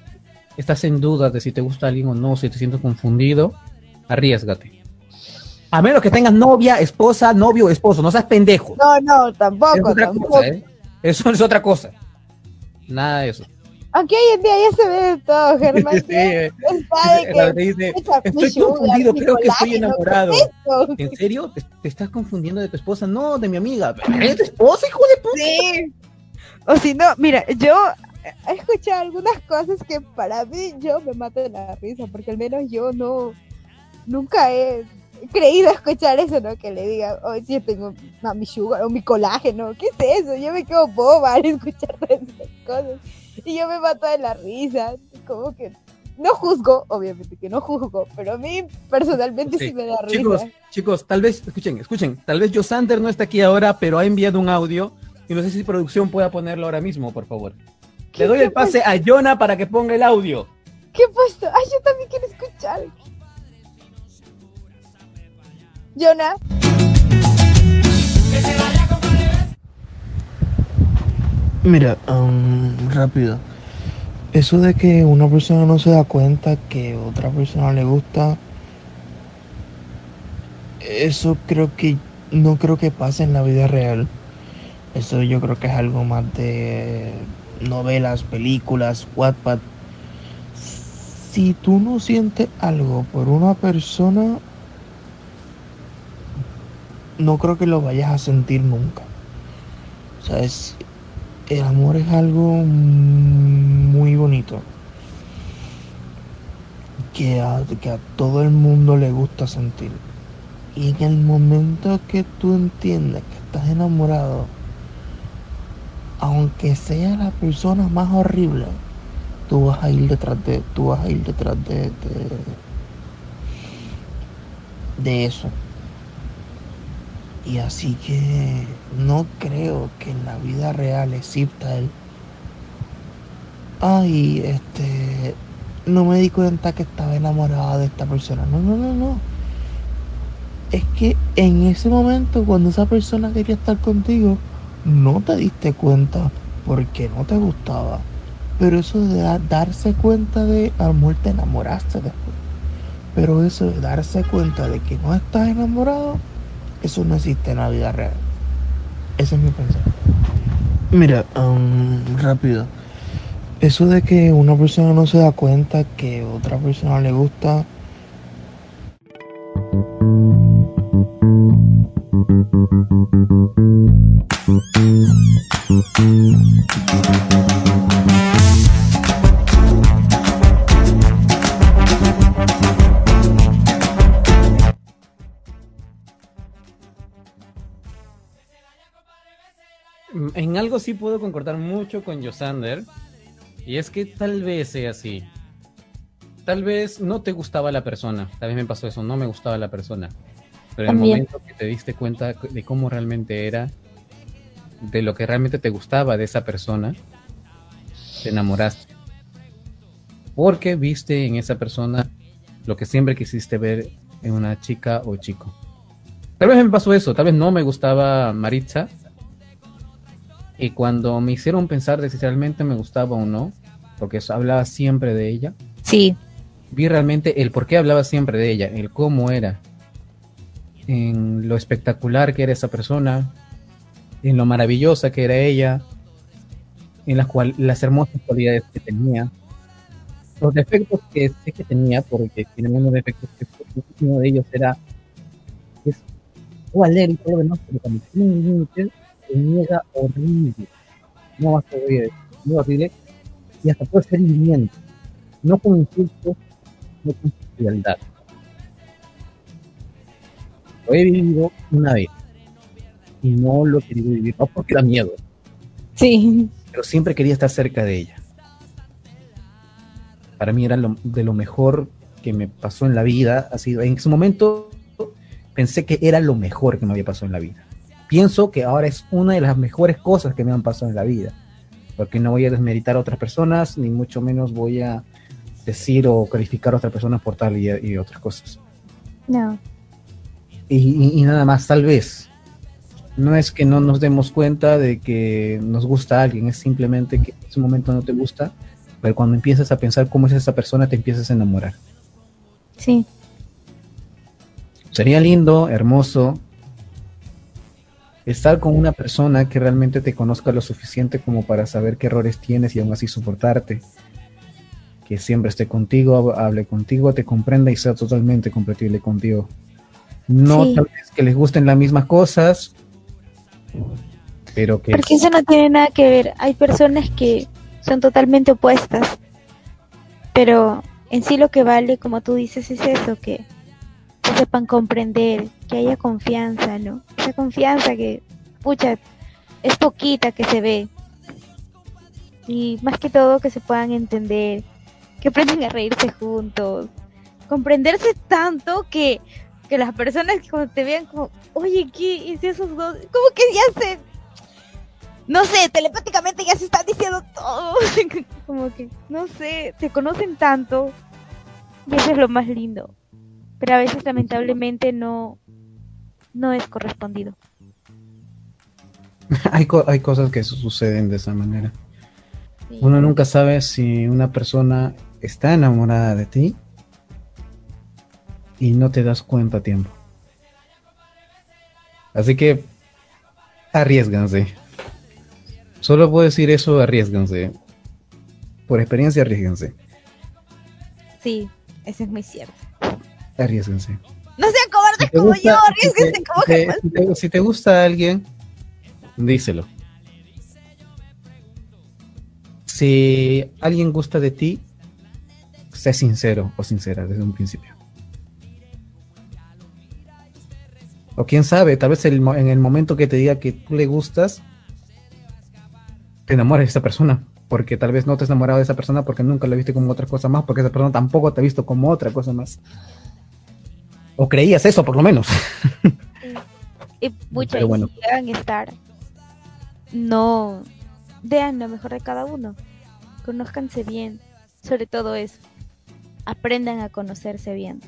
estás en duda de si te gusta alguien o no, si te sientes confundido, arriesgate. A menos que tengas novia, esposa, novio o esposo, no seas pendejo. No, no, tampoco, tampoco. cosa, ¿eh? Eso es otra cosa. Nada de eso. Aunque hoy en día ya se ve de todo, Germán. Sí, eh. Que- dice, estoy confundido, creo que estoy enamorado. ¿En serio? ¿Te, te estás confundiendo de tu esposa? No, de mi amiga. ¿Es tu esposa, hijo de puta? Sí. O si no, mira, yo he escuchado algunas cosas que para mí yo me mato de la risa, porque al menos yo no, nunca he creído escuchar eso, ¿no? Que le digan, oh, sí, yo tengo a mi sugar o mi colágeno, ¿qué es eso? Yo me quedo boba al escuchar todas esas cosas. Y yo me mato de la risa, como que no juzgo, obviamente que no juzgo, pero a mí personalmente sí, Sí. me da risa. Chicos, chicos, tal vez, escuchen, escuchen, tal vez Josander no está aquí ahora, pero ha enviado un audio y no sé si producción pueda ponerlo ahora mismo, por favor. Le doy el pase a Jonah para que ponga el audio. ¿Qué he puesto? Ay, yo también quiero escuchar. Jonah. Mira, um, rápido. Eso de que una persona no se da cuenta que otra persona le gusta, eso creo que no creo que pase en la vida real. Eso yo creo que es algo más de novelas, películas, Wattpad. Si tú no sientes algo por una persona, no creo que lo vayas a sentir nunca. O sea, es, el amor es algo muy bonito. Que a, que a todo el mundo le gusta sentir. Y en el momento que tú entiendes que estás enamorado, aunque sea la persona más horrible, tú vas a ir detrás de, tú vas a ir detrás de, de, de eso. Y así que no creo que en la vida real exista el ay, este no me di cuenta que estaba enamorada de esta persona. No, no, no, no. Es que en ese momento cuando esa persona quería estar contigo, no te diste cuenta porque no te gustaba. Pero eso de da- darse cuenta de a lo mejor te enamoraste después. Pero eso de darse cuenta de que no estás enamorado, eso no existe en la vida real. Ese es mi pensamiento. Mira, um, rápido. Eso de que una persona no se da cuenta que otra persona le gusta, algo sí puedo concordar mucho con Josander. Y es que tal vez sea así. tal vez no te gustaba la persona, tal vez me pasó eso, no me gustaba la persona, pero en el momento que te diste cuenta de cómo realmente era, de lo que realmente te gustaba de esa persona, te enamoraste. Porque viste en esa persona lo que siempre quisiste ver en una chica o chico. Tal vez me pasó eso, tal vez no me gustaba Maritza. Y cuando me hicieron pensar de si realmente me gustaba o no, porque hablaba siempre de ella, Sí, vi realmente el por qué hablaba siempre de ella, el cómo era, en lo espectacular que era esa persona, en lo maravillosa que era ella, en las, cual, las hermosas cualidades que tenía, los defectos que sé que tenía, porque tiene unos defectos que uno de ellos era es lo demás, pero límite, se niega horrible, no a oír, muy horrible, y hasta puede ser hiriente, no con insultos, no con frialdad. Lo he vivido una vez y no lo he querido vivir, no porque da miedo, sí, pero siempre quería estar cerca de ella. Para mí era lo, de lo mejor que me pasó en la vida. Ha sido, en su momento pensé que era lo mejor que me había pasado en la vida. Pienso que ahora es una de las mejores cosas que me han pasado en la vida. Porque no voy a desmeritar a otras personas, ni mucho menos voy a decir o calificar a otras personas por tal y, y otras cosas. no, Y, y- y nada más, tal vez. No es que no nos demos cuenta de que nos gusta alguien, es simplemente que en ese momento no te gusta, pero cuando empiezas a pensar cómo es esa persona, te empiezas a enamorar. sí, Sería lindo, hermoso, estar con una persona que realmente te conozca lo suficiente como para saber qué errores tienes y aún así soportarte. Que siempre esté contigo, hable contigo, te comprenda y sea totalmente compatible contigo. No Sí. tal vez que les gusten las mismas cosas, pero que porque eso no tiene nada que ver. Hay personas que son totalmente opuestas, pero en sí lo que vale, como tú dices, es eso, que sepan comprender, que haya confianza, ¿no? Esa confianza que, pucha, es poquita que se ve. Y más que todo que se puedan entender, que aprendan a reírse juntos, comprenderse tanto que, que las personas que te vean como, oye, ¿qué es esos dos? Como que ya se, no sé, telepáticamente ya se están diciendo todo. como que, no sé, se conocen tanto. Y eso es lo más lindo. Pero a veces lamentablemente no, no es correspondido. hay, co- hay cosas que suceden de esa manera. Sí. Uno nunca sabe si una persona está enamorada de ti y no te das cuenta a tiempo. Así que arriesganse. Solo puedo decir eso, arriesganse. Por experiencia, arriesganse. Sí, eso es muy cierto. Arriesganse. No sean cobardes Si te como gusta- yo, si te- arriesguense como si te- Germán. si te- si te gusta alguien, díselo. Si alguien gusta de ti, sé sincero o sincera desde un principio. O quién sabe, tal vez el en el momento que te diga que tú le gustas, te enamores de esa persona. Porque tal vez no te has enamorado de esa persona porque nunca la viste como otra cosa más, porque esa persona tampoco te ha visto como otra cosa más. O creías eso, por lo menos. Y pucha, Pero bueno. si llegan a estar, no vean lo mejor de cada uno. Conózcanse bien, sobre todo eso. Aprendan a conocerse bien.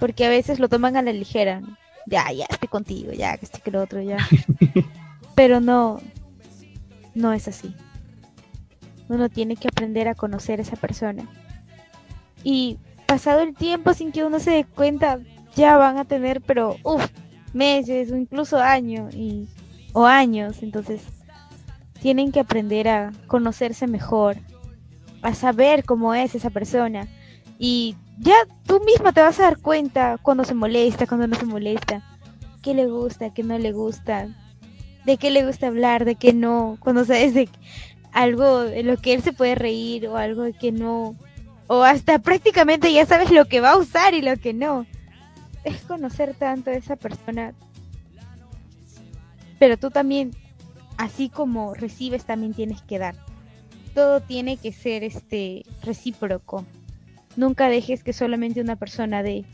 Porque a veces lo toman a la ligera. ¿no? Ya, ya estoy contigo, ya, que estoy que lo otro, ya. Pero no, no es así. Uno tiene que aprender a conocer a esa persona. Y pasado el tiempo sin que uno se dé cuenta, ya van a tener, pero, uff, meses o incluso años y, o años. Entonces, tienen que aprender a conocerse mejor, a saber cómo es esa persona. Y ya tú misma te vas a dar cuenta cuando se molesta, cuando no se molesta, qué le gusta, qué no le gusta, de qué le gusta hablar, de qué no, cuando sabes de algo de lo que él se puede reír o algo de que no, o hasta prácticamente ya sabes lo que va a usar y lo que no. Es conocer tanto a esa persona. Pero tú también, así como recibes, también tienes que dar. Todo tiene que ser este recíproco. Nunca dejes que solamente una persona dé.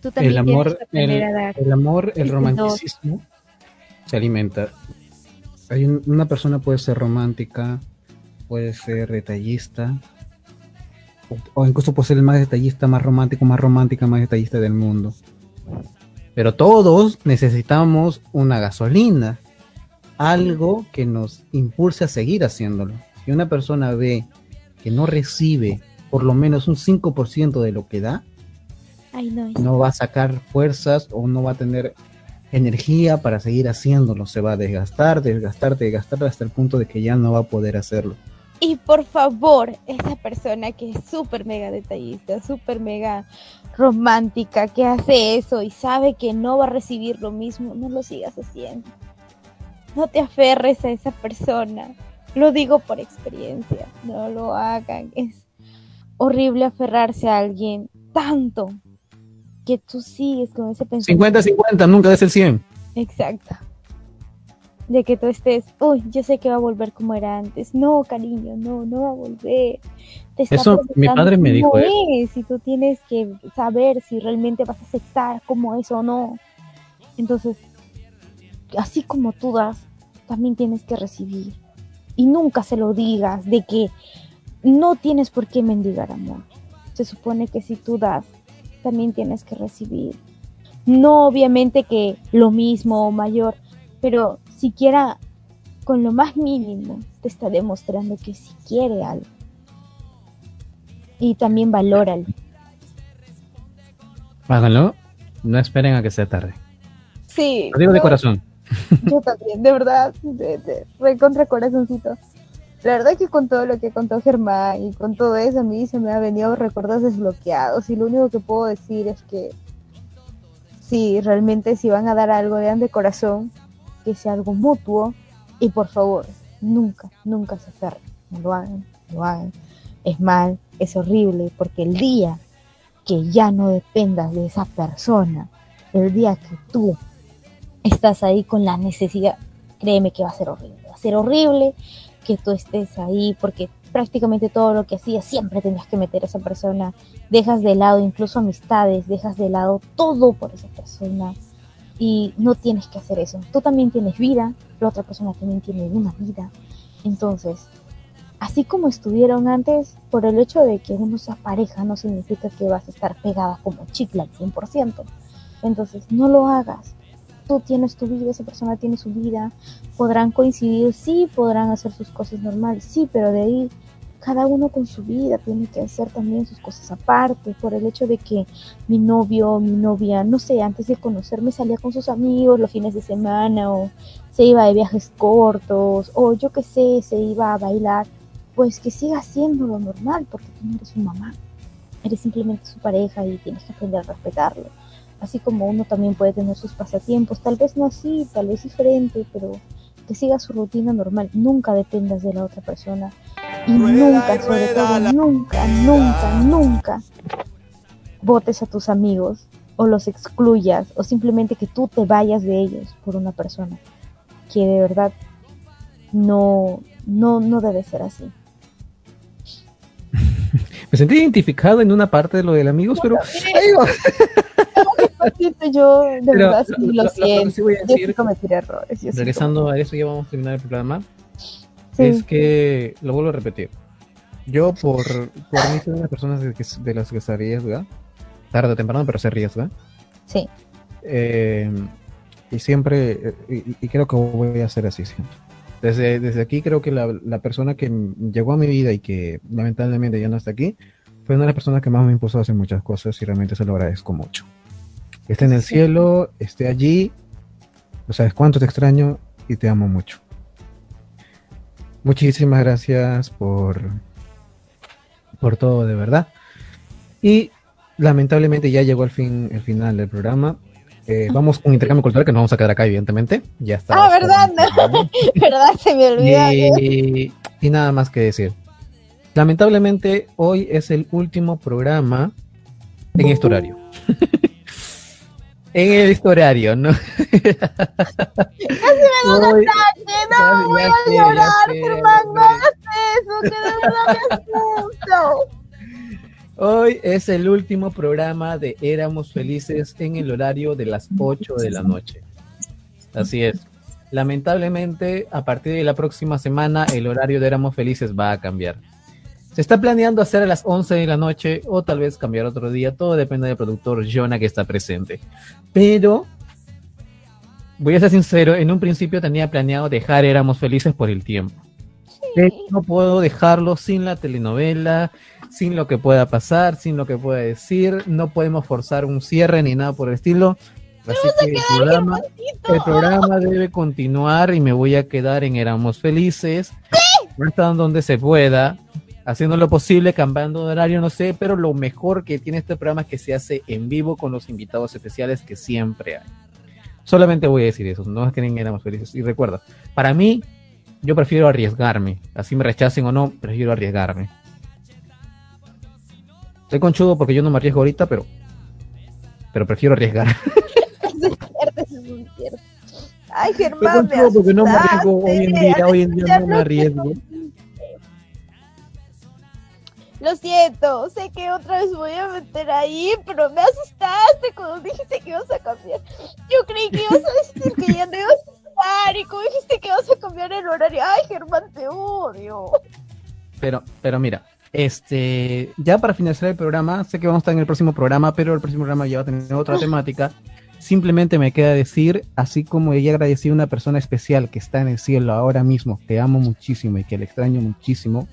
Tú también El amor, tienes que aprender el, a dar. el amor, el Ese romanticismo se alimenta. Hay un- una persona puede ser romántica, puede ser detallista, o, incluso ser el más detallista, más romántico, más romántica, más detallista del mundo. Pero todos necesitamos una gasolina, algo que nos impulse a seguir haciéndolo. Si una persona ve que no recibe por lo menos un 5% de lo que da, Ay, no, es- no va a sacar fuerzas o no va a tener energía para seguir haciéndolo. Se va a desgastar, desgastar, desgastar hasta el punto de que ya no va a poder hacerlo. Y por favor, esa persona que es súper mega detallista, súper mega romántica, que hace eso y sabe que no va a recibir lo mismo, no lo sigas haciendo. No te aferres a esa persona. Lo digo por experiencia. No lo hagan. Es horrible aferrarse a alguien tanto que tú sigues con ese pensamiento. 50-50, nunca des el 100. Exacto. De que tú estés, uy, yo sé que va a volver como era antes. No, cariño, no, no va a volver. Te está Eso, mi padre me dijo, ¿eh? es, y tú tienes que saber si realmente vas a aceptar cómo es o no. Entonces, así como tú das, también tienes que recibir. Y nunca se lo digas de que no tienes por qué mendigar amor. Se supone que si tú das, también tienes que recibir. No obviamente que lo mismo o mayor, pero siquiera con lo más mínimo te está demostrando que si quiere algo. Y también valóralo. Háganlo, no esperen a que sea tarde. Sí. Lo digo de corazón. Yo también, de verdad, de, de, recontra corazoncito. La verdad que con todo lo que contó Germán y con todo eso a mí se me ha venido recuerdos desbloqueados y lo único que puedo decir es que sí, realmente si van a dar algo, den de corazón, que sea algo mutuo y por favor, nunca, nunca se aferren, no lo hagan, no lo hagan. Es mal, es horrible, porque el día que ya no dependas de esa persona, el día que tú estás ahí con la necesidad, créeme que va a ser horrible. Va a ser horrible que tú estés ahí porque prácticamente todo lo que hacías siempre tenías que meter a esa persona. Dejas de lado incluso amistades, dejas de lado todo por esa persona. Y no tienes que hacer eso. Tú también tienes vida, la otra persona también tiene una vida. Entonces, así como estuvieron antes, por el hecho de que uno sea pareja no significa que vas a estar pegada como chicle al 100%. Entonces, no lo hagas tú tienes tu vida, esa persona tiene su vida, podrán coincidir, sí, podrán hacer sus cosas normales, sí, pero de ahí cada uno con su vida tiene que hacer también sus cosas aparte, por el hecho de que mi novio, mi novia, no sé, antes de conocerme salía con sus amigos los fines de semana o se iba de viajes cortos o yo qué sé, se iba a bailar, pues que siga haciendo lo normal porque tú no eres su mamá, eres simplemente su pareja y tienes que aprender a respetarlo. Así como uno también puede tener sus pasatiempos, tal vez no así, tal vez diferente, pero que siga su rutina normal, nunca dependas de la otra persona y nunca, sobre todo, nunca, nunca, nunca votes a tus amigos o los excluyas o simplemente que tú te vayas de ellos por una persona que de verdad no, no, no debe ser así. Me sentí identificado en una parte de lo del amigos, pero va. Yo de Pero verdad sí lo- lo, lo- lo que siento, sí voy a yo sí cometí errores. yo sí Regresando a eso, ya vamos a terminar el programa. Sí. Es que, lo vuelvo a repetir. Yo, por, por mí, soy una persona de, que- de las que se arriesga, tarde o temprano, pero se arriesga. Sí. Eh, y siempre, eh, y, y creo que voy a hacer así siempre. Desde, desde aquí creo que la, la persona que llegó a mi vida y que lamentablemente ya no está aquí, fue una de las personas que más me impulsó a hacer muchas cosas y realmente se lo agradezco mucho. Esté en el cielo, esté allí, no sabes cuánto te extraño y te amo mucho. Muchísimas gracias por, por todo, de verdad. Y lamentablemente ya llegó el fin, el final del programa. Eh, vamos con intercambio cultural, que nos vamos a quedar acá, evidentemente. Ya está. Ah, ¿verdad? ¿Verdad? Se me olvidó. Y, y nada más que decir. Lamentablemente, hoy es el último programa en este horario. en el horario, ¿no? Casi me Hoy- no, ya- voy ya a llorar, sé, Germán, no ya hagas eso, que de verdad me asusto. Hoy es el último programa de Éramos Felices en el horario de las 8 de la noche. Así es. Lamentablemente, a partir de la próxima semana, el horario de Éramos Felices va a cambiar. Se está planeando hacer a las 11 de la noche o tal vez cambiar otro día. Todo depende del productor Jonah que está presente. Pero, voy a ser sincero, en un principio tenía planeado dejar Éramos Felices por el tiempo. Pero no puedo dejarlo sin la telenovela, sin lo que pueda pasar, sin lo que pueda decir. No podemos forzar un cierre ni nada por el estilo. Así que el programa, el programa debe continuar y me voy a quedar en Éramos Felices. Hasta donde se pueda haciendo lo posible, cambiando de horario, no sé, pero lo mejor que tiene este programa es que se hace en vivo con los invitados especiales que siempre hay. Solamente voy a decir eso, no es que ni éramos felices. Y recuerda, para mí, yo prefiero arriesgarme, así me rechacen o no, prefiero arriesgarme. Estoy conchudo porque yo no me arriesgo ahorita, pero, pero prefiero arriesgar. Ay, Germán, me porque no me arriesgo hoy en día, hoy en día no me arriesgo. Lo siento, sé que otra vez voy a meter ahí, pero me asustaste cuando dijiste que ibas a cambiar. Yo creí que ibas a decir que ya no ibas a estar y como dijiste que ibas a cambiar el horario. Ay, Germán, te odio. Pero, pero mira, este, ya para finalizar el programa, sé que vamos a estar en el próximo programa, pero el próximo programa ya va a tener otra temática. Simplemente me queda decir, así como ella agradecí a una persona especial que está en el cielo ahora mismo, que amo muchísimo y que le extraño muchísimo,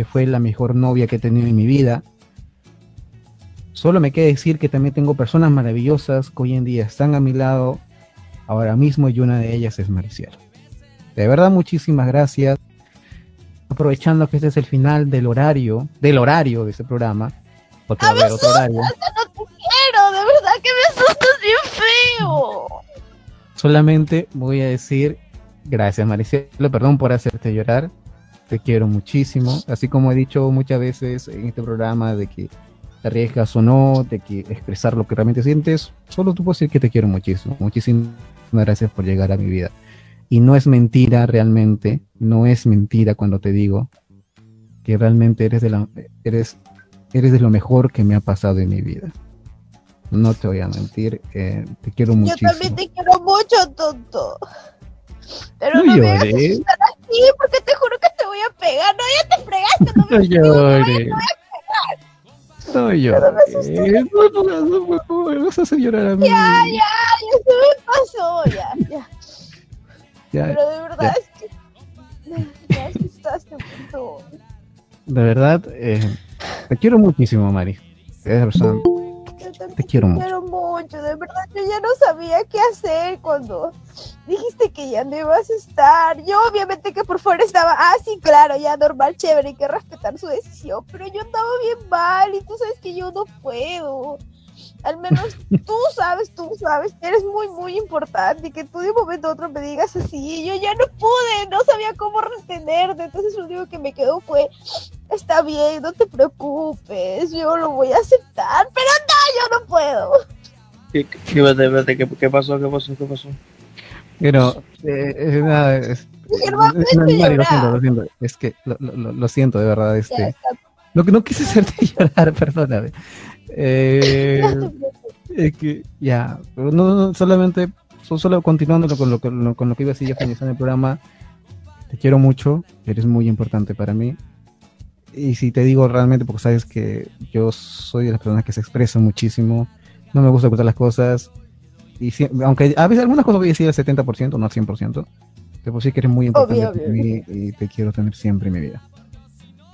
que fue la mejor novia que he tenido en mi vida. Solo me queda decir que también tengo personas maravillosas que hoy en día están a mi lado ahora mismo y una de ellas es Maricielo. De verdad, muchísimas gracias. Aprovechando que este es el final del horario, del horario de este programa, porque va a haber otro horario. No te quiero, de verdad que me asustas bien feo. Solamente voy a decir gracias, Maricielo, perdón por hacerte llorar te quiero muchísimo, así como he dicho muchas veces en este programa de que te arriesgas o no, de que expresar lo que realmente sientes, solo tú puedes decir que te quiero muchísimo. Muchísimas gracias por llegar a mi vida. Y no es mentira realmente, no es mentira cuando te digo que realmente eres de la, eres, eres de lo mejor que me ha pasado en mi vida. No te voy a mentir, eh, te quiero muchísimo. Yo también te quiero mucho, tonto. Pero No no, me llores. hagas estar así porque te juro que te voy a pegar. No, ya te fregaste, no me No llores. te voy a pegar. No llores. No, no, no, favor, me vas a hacer llorar a mí. Ya, ya, ya se me pasó, ya, ya. Ya, Pero de verdad ya. es que me asustaste mucho. De verdad, eh, te quiero muchísimo, Mari. Eres persona- Yo también Te quiero mucho. quiero mucho, de verdad yo ya no sabía qué hacer cuando dijiste que ya no ibas a estar. Yo obviamente que por fuera estaba, ah, sí, claro, ya normal, chévere, hay que respetar su decisión, pero yo andaba bien mal y tú sabes que yo no puedo. Al menos tú sabes, tú sabes que eres muy, muy importante y que tú de un momento a otro me digas así. Yo ya no pude, no sabía cómo retenerte, entonces lo único que me quedó fue, está bien, no te preocupes, yo lo voy a aceptar, pero no, yo no puedo. ¿Qué, qué, espérate, espérate, ¿qué, qué pasó? ¿Qué pasó? ¿Qué pasó? Pero, eh, eh, nada, es- no, Mari, lo siento, lo siento. Es que lo, lo- lo- siento, de verdad. Este, que no quise hacerte llorar, perdóname. Eh, es que, ya, pero no, no, solamente, so- solo continuando con lo, que- lo- con lo que iba a decir ya finalizando el programa. Te quiero mucho, eres muy importante para mí. Y si te digo realmente, porque sabes que yo soy de las personas que se expresan muchísimo, no me gusta ocultar las cosas. Y si- aunque a veces algunas cosas voy a decir al 70%, no al 100%, te puedo decir que eres muy importante Obvio, para obvio. mí y te quiero tener siempre en mi vida.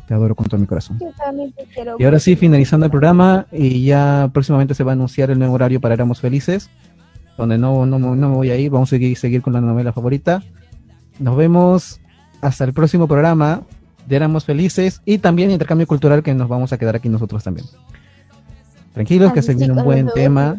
Te adoro con todo mi corazón. Yo también te quiero Y ahora sí, finalizando el programa, y ya próximamente se va a anunciar el nuevo horario para Éramos Felices, donde no, no, no me voy a ir, vamos a seguir, seguir con la novela favorita. Nos vemos hasta el próximo programa de Éramos Felices y también intercambio cultural que nos vamos a quedar aquí nosotros también. Tranquilos, que Así se viene un buen tema.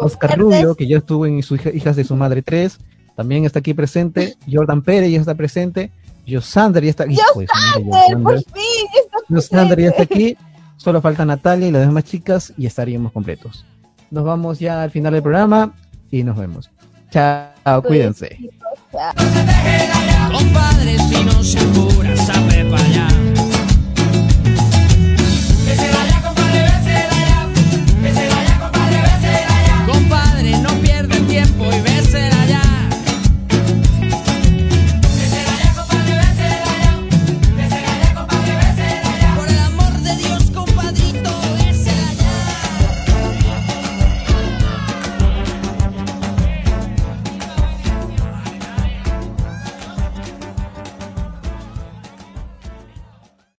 Oscar. Rubio, que ya estuvo en sus hija- Hijas de su Madre 3, también está aquí presente. Jordan Pérez ya está presente. Yosander ya está aquí. Yosander, por fin. Ya está aquí. Solo falta Natalia y las demás chicas y estaríamos completos. Nos vamos ya al final del programa y nos vemos. Chao, cuídense.